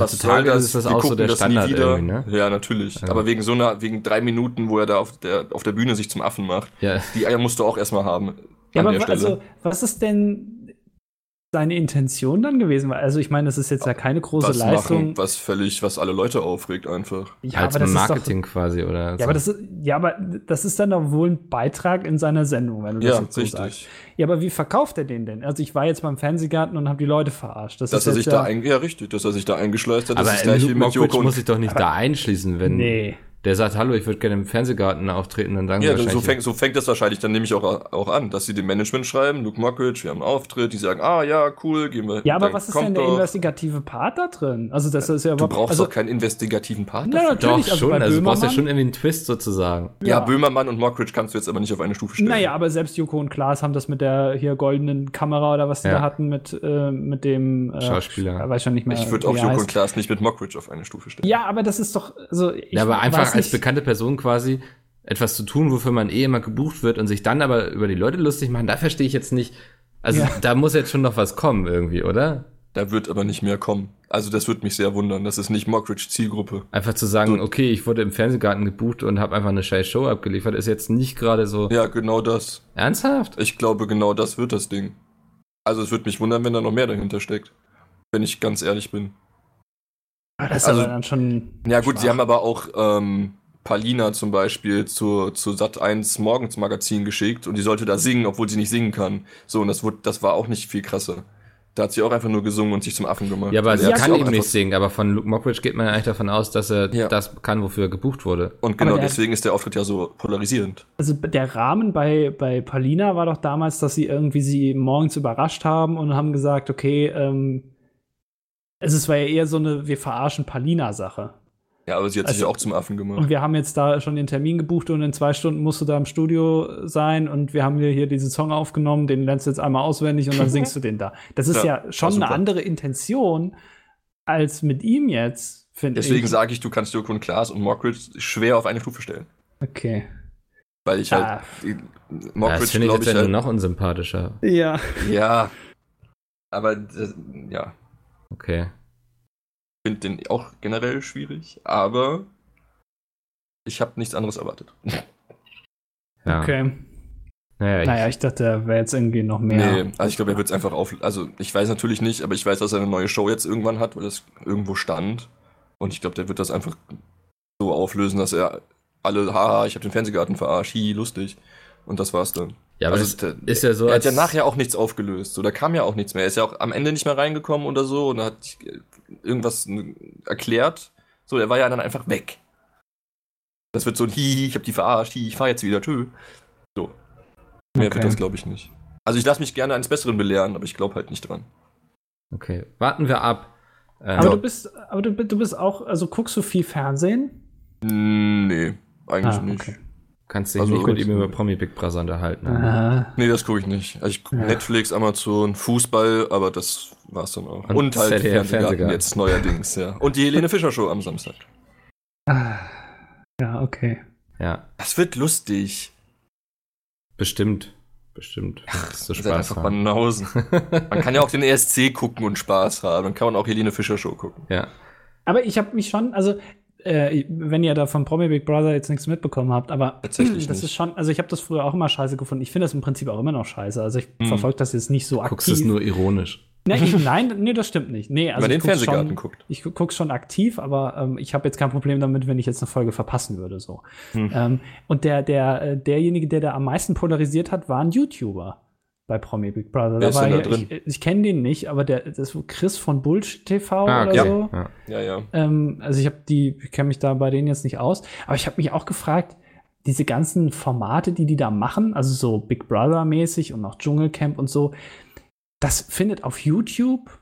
Heutzutage ist das Wir auch so der das nie Standard wieder. irgendwie, ne? Ja, natürlich. Ja. Aber wegen so einer, wegen drei Minuten, wo er da auf der, auf der Bühne sich zum Affen macht, Ja. die Eier musst du auch erstmal haben. Ja, an aber der wa- Stelle. also, was ist denn seine Intention dann gewesen? Weil, Also, ich meine, das ist jetzt ja keine große was Leistung. machen, was völlig, was alle Leute aufregt einfach. ja, Als aber das Marketing quasi, oder? Ist doch, ja, aber das ist, ja, aber das ist dann doch wohl ein Beitrag in seiner Sendung, wenn du das Ja, jetzt so richtig. sagst. Ja, aber wie verkauft er den denn? Also, ich war jetzt beim Fernsehgarten und habe die Leute verarscht. Das Dass ist er sich ja, da ein, ja, richtig, dass er sich da eingeschleust hat, aber das ist gleich wie mit Joko und muss sich doch nicht da einschließen, wenn Nee. Der sagt, hallo, ich würde gerne im Fernsehgarten auftreten, dann sagen Ja, sie so fängt, so fängt das wahrscheinlich dann nämlich auch, auch an, dass sie dem Management schreiben, Luke Mockridge, wir haben einen Auftritt, die sagen, ah ja, cool, gehen wir. Ja, aber was ist denn der doch. investigative Part da drin? Also, das ist ja Du brauchst also, doch keinen investigativen Partner. Na, für. natürlich. doch also schon, also du brauchst ja Böhmermann- schon irgendwie einen Twist sozusagen. Ja, Ja. Böhmermann und Mockridge kannst du jetzt aber nicht auf eine Stufe stellen. Naja, aber selbst Joko und Klaas haben das mit der hier goldenen Kamera oder was die Ja. da hatten mit, äh, mit dem äh, Schauspieler. Ich weiß schon nicht mehr. ich würde auch Joko und heißt. Klaas nicht mit Mockridge auf eine Stufe stellen. Ja, aber das ist doch. Also, ich Ja, aber einfach als nicht- bekannte Person quasi etwas zu tun, wofür man eh immer gebucht wird und sich dann aber über die Leute lustig machen, da verstehe ich jetzt nicht. Also Ja. da muss jetzt schon noch was kommen irgendwie, oder? Da wird aber nicht mehr kommen. Also das würde mich sehr wundern. Das ist nicht Mockridge Zielgruppe. Einfach zu sagen, Du- okay, ich wurde im Fernsehgarten gebucht und habe einfach eine scheiß Show abgeliefert, ist jetzt nicht gerade so Ja, genau das. ernsthaft. Ich glaube, genau das wird das Ding. Also es würde mich wundern, wenn da noch mehr dahinter steckt. Wenn ich ganz ehrlich bin. Ah, das ist also- aber dann schon. Ja gut, sie haben aber auch ähm, Palina zum Beispiel zu, zu Sat 1 Morgensmagazin geschickt und die sollte da singen, obwohl sie nicht singen kann. So, und das, wurde, das war auch nicht viel krasser. Da hat sie auch einfach nur gesungen und sich zum Affen gemacht. Ja, aber sie er kann eben nicht singen, aber von Luke Mockridge geht man ja eigentlich davon aus, dass er Ja. das kann, wofür er gebucht wurde. Und genau deswegen ist der Auftritt ja so polarisierend. Also der Rahmen bei, bei Paulina war doch damals, dass sie irgendwie sie morgens überrascht haben und haben gesagt, okay, ähm, also es war ja eher so eine Wir verarschen Paulina-Sache. Ja, aber sie hat sich Also- ja auch zum Affen gemacht. Und wir haben jetzt da schon den Termin gebucht und in zwei Stunden musst du da im Studio sein und wir haben dir hier diesen Song aufgenommen, den lernst du jetzt einmal auswendig und dann (laughs) singst du den da. Das ist ja, Ja, schon eine andere Intention als mit ihm jetzt, finde ich. Deswegen sage ich, du kannst Joko und Klaas und Mockridge schwer auf eine Stufe stellen. Okay. Weil ich halt. Ah. die- das Mockridge, finde ich ich, ja halt, noch unsympathischer. Ja. Ja. Aber das, ja, Okay. finde den auch generell schwierig, aber ich habe nichts anderes erwartet. (laughs) Ja. Okay. Naja, ich, Naja, ich dachte, da wäre jetzt irgendwie noch mehr. Nee, also ich glaube, er wird es einfach auf. Also ich weiß natürlich nicht, aber ich weiß, dass er eine neue Show jetzt irgendwann hat, weil das irgendwo stand. Und ich glaube, der wird das einfach so auflösen, dass er alle, haha, ich habe den Fernsehgarten verarscht, hi, lustig. Und das war's dann. Ja, aber also, das ist ja so, er hat ja nachher auch nichts aufgelöst. So, da kam ja auch nichts mehr. Er ist ja auch am Ende nicht mehr reingekommen oder so und hat irgendwas äh, erklärt. So, er war ja dann einfach weg. Das wird so ein Hihi, ich hab die verarscht, hi, ich fahr jetzt wieder, tschö. So. Mehr Okay. wird das, glaube ich, nicht. Also ich lasse mich gerne eines Besseren belehren, aber ich glaube halt nicht dran. Okay, warten wir ab. Ähm, Aber du bist, aber du, du bist auch, also guckst du viel Fernsehen? Nee, eigentlich Ah, nicht. Kannst dich also nicht mit ihm über Promi Big Brother unterhalten. Ah, Nee, das gucke ich nicht. Also ich Ja. Netflix, Amazon, Fußball, aber das war's dann auch. Und Und, halt ZDF Fernsehgarten, Fernsehgarten. jetzt neuerdings, ja. Und die Helene Fischer Show am Samstag. ah. ja, okay. Ja, Das wird lustig. bestimmt. Bestimmt. Ist so Spaß einfach haben. Banausen. Man kann ja auch den ESC gucken und Spaß haben. Dann kann man auch Helene Fischer Show gucken. Ja. Aber ich habe mich schon, also äh, wenn ihr da von Promi Big Brother jetzt nichts mitbekommen habt, aber Tatsächlich (clears throat) das nicht. ist schon, also ich habe das früher auch immer scheiße gefunden. Ich finde das im Prinzip auch immer noch scheiße. Also ich Hm. verfolge das jetzt nicht so aktiv. Guckst es nur ironisch. Nee, ich, (laughs) nein, nee, das stimmt nicht. Nee, also Wenn man den Fernsehgarten schon, guckt. Ich gu- guck's schon aktiv, aber ähm, ich habe jetzt kein Problem damit, wenn ich jetzt eine Folge verpassen würde. So. Hm. Ähm, und der, der, äh, derjenige, der da am meisten polarisiert hat, war ein YouTuber. Bei Promi Big Brother. Wer Da war denn da ja, drin? ich ich kenne den nicht, aber der das ist Chris von Bullshit TV Ah, oder okay. so. Ja. Ja, ja. Ähm, also ich habe die, ich kenne mich da bei denen jetzt nicht aus, aber ich habe mich auch gefragt, diese ganzen Formate, die die da machen, also so Big Brother mäßig und auch Dschungelcamp und so, das findet auf YouTube,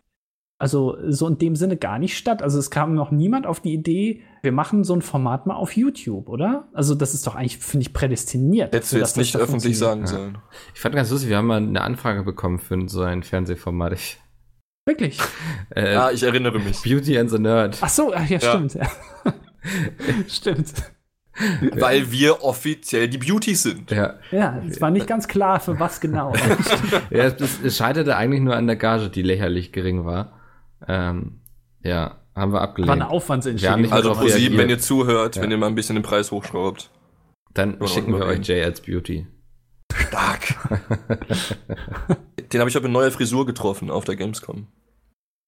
also so in dem Sinne gar nicht statt. Also es kam noch niemand auf die Idee, wir machen so ein Format mal auf YouTube, oder? Also das ist doch eigentlich, finde ich, prädestiniert. Hättest du jetzt nicht öffentlich sagen Ja. sollen. Ich fand ganz lustig, wir haben mal eine Anfrage bekommen für so ein Fernsehformat. Ich, Wirklich? (laughs) äh, Ah, ich erinnere mich. Beauty and the Nerd. Ach so, ach, ja, stimmt. Ja. (laughs) stimmt. Weil wir offiziell die Beauties sind. Ja, Ja, es war nicht ganz klar, für was genau. (laughs) ja es, es scheiterte eigentlich nur an der Gage, die lächerlich gering war. Ähm, ja, haben wir War eine abgelehnt. Wir haben Aufwandsentschädigung. Also darauf pro sieben, reagiert. wenn ihr zuhört, Ja. wenn ihr mal ein bisschen den Preis hochschraubt. Dann Ja, schicken wir euch Jay als Beauty. Stark. (laughs) Den habe ich auch in neuer Frisur getroffen auf der Gamescom.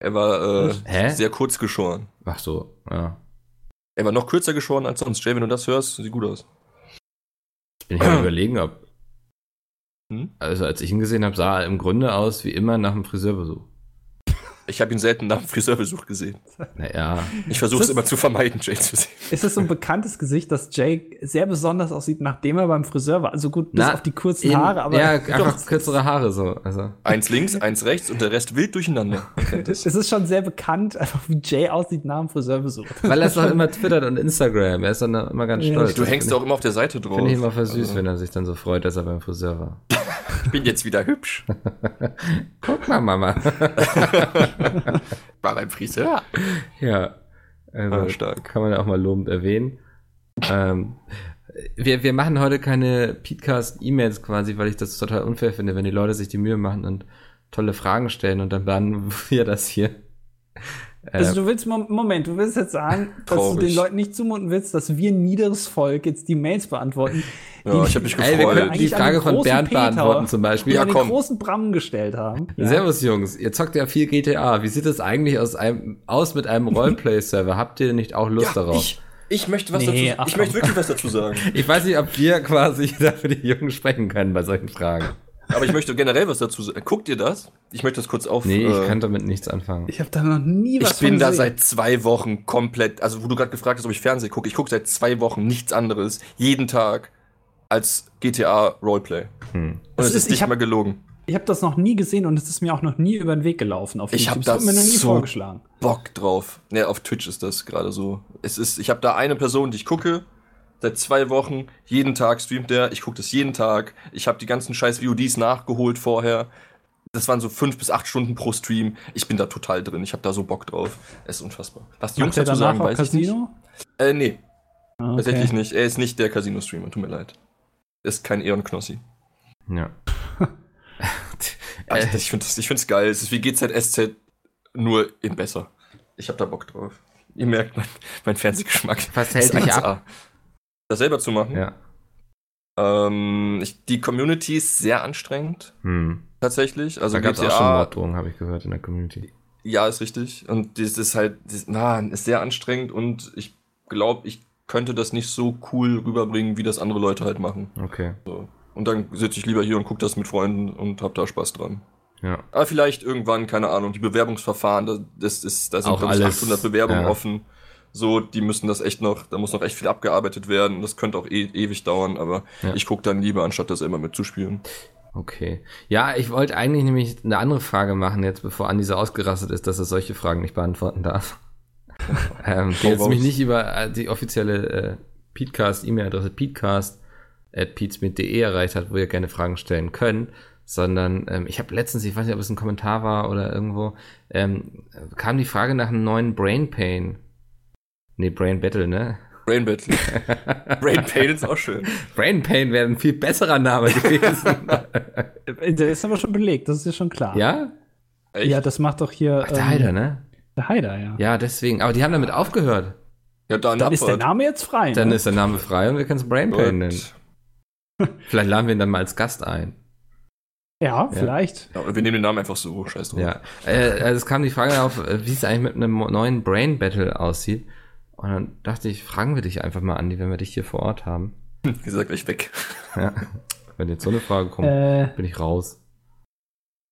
Er war äh, Hä? sehr kurz geschoren. Ach so, ja. Er war noch kürzer geschoren als sonst. Jay, wenn du das hörst, sieht gut aus. Jetzt bin ich am (clears throat) überlegen, ob. Hm? Also als ich ihn gesehen habe, sah er im Grunde aus wie immer nach einem Friseurbesuch. Ich habe ihn selten nach dem Friseurbesuch gesehen. Naja. Ich versuche es immer zu vermeiden, Jay zu sehen. (laughs) Ist es so ein bekanntes Gesicht, dass Jay sehr besonders aussieht, nachdem er beim Friseur war? Also gut, bis Na, auf die kurzen in- Haare, aber ja, (laughs) einfach kürzere Haare so. Also. Eins links, eins rechts und der Rest wild durcheinander. (laughs) es ist schon sehr bekannt, einfach wie Jay aussieht nach dem Friseurbesuch. Weil er es doch immer twittert und Instagram. Er ist dann immer ganz Ja, stolz. Du hängst auch immer auf der Seite ich- drauf. Finde ich immer süß, Also, wenn er sich dann so freut, dass er beim Friseur war. Ich bin jetzt wieder hübsch. Guck mal, Mama. (laughs) War beim Friseur. ja. Also, Ah, stark. Kann man ja auch mal lobend erwähnen. ähm, wir, wir machen heute keine Podcast-E-Mails quasi, weil ich das total unfair finde, wenn die Leute sich die Mühe machen und tolle Fragen stellen und dann behandeln (laughs) wir das hier. Äh, Also du willst, Mom- Moment, du willst jetzt sagen, (laughs) dass du den Leuten nicht zumuten willst, dass wir niederes Volk jetzt die Mails beantworten. Ja, ich hab mich Ey, wir gefreut. könnten die Frage von Bernd Peter, beantworten zum Beispiel. Die Ja, an den komm. großen Bram gestellt haben. Ja. Servus Jungs, ihr zockt ja viel GTA. Wie sieht es eigentlich aus, einem, aus mit einem (laughs) Roleplay-Server? Habt ihr nicht auch Lust darauf? ich, ich möchte was Nee, dazu ach Ich komm. möchte wirklich was dazu sagen. (laughs) Ich weiß nicht, ob wir quasi dafür die Jungs sprechen können bei solchen Fragen. Aber ich möchte generell was dazu sagen. Guckt ihr das? Ich möchte das kurz auf. Nee, ich äh, kann damit nichts anfangen. Ich habe da noch nie was Ich bin da seit zwei Wochen komplett, also wo du gerade gefragt hast, ob ich Fernsehen gucke, ich gucke seit zwei Wochen nichts anderes, jeden Tag, als GTA Roleplay. Hm. Und Das es ist- ist, nicht ich hab- mal gelogen. Ich habe das noch nie gesehen und es ist mir auch noch nie über den Weg gelaufen auf Ich YouTube. hab Das mir das noch nie so- vorgeschlagen. Bock drauf. Ne, auf Twitch ist das gerade so. Es ist, ich habe da eine Person, die ich gucke, seit zwei Wochen, jeden Tag streamt der, ich gucke das jeden Tag, ich habe die ganzen scheiß VODs nachgeholt vorher. Das waren so fünf bis acht Stunden pro Stream. Ich bin da total drin. Ich habe da so Bock drauf. Es ist unfassbar. Was die Jungs er dazu sagen, auch weiß ich nicht. Casino? Äh, nee, Ah, okay. Tatsächlich nicht. Er ist nicht der Casino-Streamer, tut mir leid. Er ist kein Eon Knossi. Ja. Also, (laughs) ich finde es ich find's geil. Es ist wie GZSZ, nur in besser. Ich hab da Bock drauf. Ihr merkt mein, mein Fernsehgeschmack. Was hält dich 1A. ab? Das selber zu machen. Ja. Ähm, ich, die Community ist sehr anstrengend, Hm. tatsächlich. Also Da gab es auch schon Morddrohungen, habe ich gehört, in der Community. ja, ist richtig. Und das ist halt, das, na, ist sehr anstrengend und ich glaube, ich könnte das nicht so cool rüberbringen, wie das andere Leute halt machen. Okay. So. Und dann sitze ich lieber hier und gucke das mit Freunden und hab da Spaß dran. Ja. Aber vielleicht irgendwann, keine Ahnung, die Bewerbungsverfahren, da- das ist, da sind Auch alles, 800 Bewerbungen ja. offen. So, die müssen das echt noch, da muss noch echt viel abgearbeitet werden. Das könnte auch e ewig dauern, aber Ja. ich gucke dann lieber, anstatt das immer mitzuspielen. Okay. Ja, ich wollte eigentlich nämlich eine andere Frage machen, jetzt bevor Andi so ausgerastet ist, dass er solche Fragen nicht beantworten darf. (laughs) ähm, die jetzt mich nicht über äh, die offizielle äh, Peatcast-E-Mail-Adresse peatcast.peatsmit.de erreicht hat, wo ihr gerne Fragen stellen könnt, sondern ähm, ich habe letztens, ich weiß nicht, ob es ein Kommentar war oder irgendwo, ähm, kam die Frage nach einem neuen Brain Pain. Nee, Brain Battle, ne? Brain Battle. (laughs) Brain Pain ist auch schön. Brain Pain wäre ein viel besserer Name gewesen. (laughs) Der ist aber schon belegt, das ist ja schon klar. ja? Echt? Ja, das macht doch hier Ach, der Heider, ne? der Heider, ja. Ja, deswegen. Aber die haben damit aufgehört. ja, dann, Dann ist der. Name jetzt frei. Dann ne? ist der Name frei und wir können es Brain Pain nennen. (laughs) Vielleicht laden wir ihn dann mal als Gast ein. ja, vielleicht. Ja, wir nehmen den Namen einfach so, scheiß drauf. Ja. Äh, also es kam die Frage auf, äh, wie es eigentlich mit einem neuen Brain Battle aussieht. Und dann dachte ich, fragen wir dich einfach mal, Andi, wenn wir dich hier vor Ort haben. Wie gesagt, gleich weg. Ja. Wenn jetzt so eine Frage kommt, Äh, bin ich raus.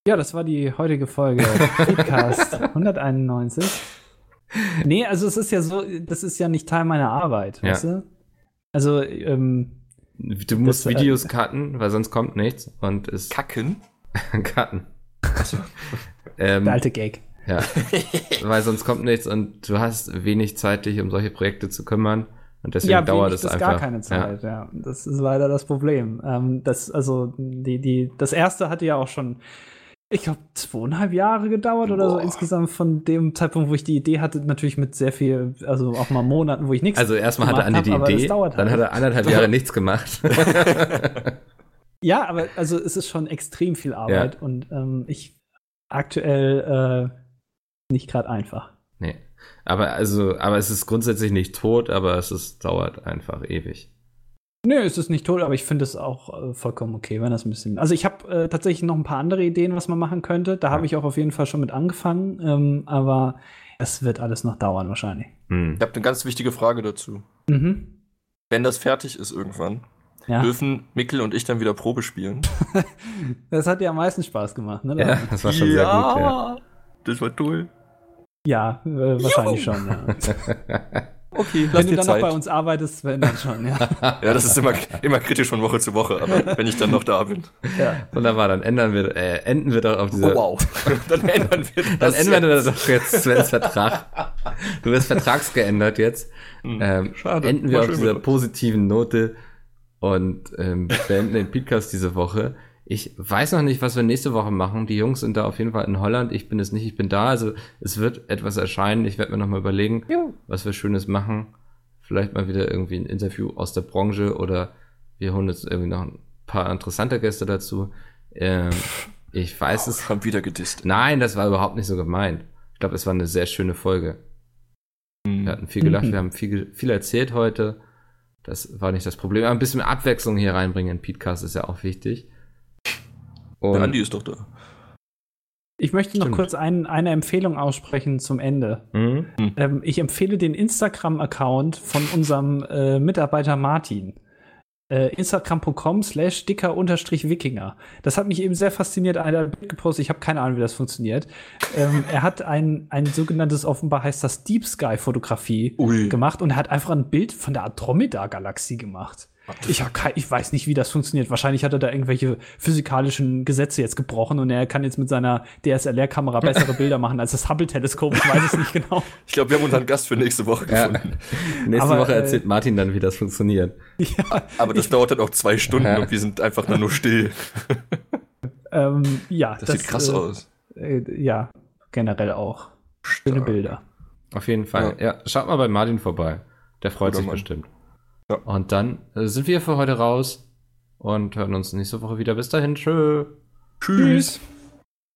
Ja, das war die heutige Folge Podcast (laughs) 191. Nee, also es ist ja so, das ist ja nicht Teil meiner Arbeit, Ja. weißt du? Also, ähm, Du musst Das, äh, Videos cutten, weil sonst kommt nichts und es Kacken? (laughs) cutten. ähm, der alte Gag. Ja, (laughs) weil sonst kommt nichts und du hast wenig Zeit, dich um solche Projekte zu kümmern und deswegen Ja, dauert es einfach. gar keine Zeit, ja. Das ist leider das Problem. Ähm, das, also, die, die, das erste hatte ja auch schon, ich glaube, zweieinhalb Jahre gedauert oder so Boah. insgesamt von dem Zeitpunkt, wo ich die Idee hatte, natürlich mit sehr viel, also auch mal Monaten, wo ich nichts Also erstmal hatte gemacht Andi die hab, Idee, dann halt. hat er anderthalb Jahre (laughs) nichts gemacht. (laughs) Ja, aber also es ist schon extrem viel Arbeit und ähm, ich aktuell äh, nicht gerade einfach. nee. Aber also, aber es ist grundsätzlich nicht tot, aber es ist, dauert einfach ewig. Nö, es ist nicht tot, aber ich finde es auch äh, vollkommen okay, wenn das ein bisschen. Also ich habe äh, tatsächlich noch ein paar andere Ideen, was man machen könnte. Da habe ich auch auf jeden Fall schon mit angefangen, ähm, aber es wird alles noch dauern wahrscheinlich. Hm. Ich habe eine ganz wichtige Frage dazu. Mhm. Wenn das fertig ist irgendwann, Ja. dürfen Mikkel und ich dann wieder Probe spielen? (laughs) Das hat dir am meisten Spaß gemacht, ne? Ja, das war schon sehr gut, ja. Das war toll. Ja, äh, wahrscheinlich schon, ja. (laughs) Okay, lass Wenn du dann noch Zeit. bei uns arbeitest, wenn dann schon, ja. (laughs) Ja, das ist immer, immer kritisch von Woche zu Woche, aber wenn ich dann noch da bin. ja. Wunderbar, dann ändern wir, äh, enden wir doch auf diese. Oh, wow. (laughs) Dann ändern wir Dann das. ändern wir doch jetzt Svens Vertrag. Du wirst vertragsgeändert jetzt. Hm, Ähm, Schade. Enden wir War auf dieser positiven Note und ähm, beenden den Podcast diese Woche. Ich weiß noch nicht, was wir nächste Woche machen. Die Jungs sind da auf jeden Fall in Holland. Ich bin es nicht, ich bin da. Also es wird etwas erscheinen. Ich werde mir noch mal überlegen, Jo. was wir Schönes machen. Vielleicht mal wieder irgendwie ein Interview aus der Branche oder wir holen jetzt irgendwie noch ein paar interessante Gäste dazu. Ähm, ich weiß es. Schon wieder gedisst. Nein, das war überhaupt nicht so gemeint. Ich glaube, es war eine sehr schöne Folge. Hm. Wir hatten viel gelacht, Mhm. wir haben viel, viel erzählt heute. Das war nicht das Problem. Aber ein bisschen Abwechslung hier reinbringen in Podcast ist ja auch wichtig. Und Der Andi ist doch da. Ich möchte noch Stimmt. kurz ein, eine Empfehlung aussprechen zum Ende. Mhm. Ähm, ich empfehle den Instagram-Account von unserem äh, Mitarbeiter Martin. Äh, Instagram.com slash dicker unterstrich Wikinger. Das hat mich eben sehr fasziniert. Einer hat ein Bild gepostet, ich habe keine Ahnung, wie das funktioniert. Ähm, er hat ein, ein sogenanntes, offenbar heißt das Deep Sky Fotografie Ui. gemacht und er hat einfach ein Bild von der Andromeda-Galaxie gemacht. Ich, hab kein, ich weiß nicht, wie das funktioniert. Wahrscheinlich hat er da irgendwelche physikalischen Gesetze jetzt gebrochen und er kann jetzt mit seiner DSLR-Kamera (laughs) bessere Bilder machen als das Hubble-Teleskop. Ich weiß es nicht genau. Ich glaube, wir haben unseren Gast für nächste Woche Ja. gefunden. Nächste Aber, Woche äh, erzählt Martin dann, wie das funktioniert. (laughs) ja, Aber das dauert dann auch zwei Stunden Ja. und wir sind einfach dann nur still. (laughs) ähm, ja, Das, sieht krass äh, aus. Äh, ja, generell auch. Schöne. Bilder. Auf jeden Fall. Ja. schaut mal bei Martin vorbei. Der freut sich bestimmt. Ja. Und dann äh, sind wir für heute raus und hören uns nächste Woche wieder. Bis dahin. Tschö. Tschüss. Tschüss.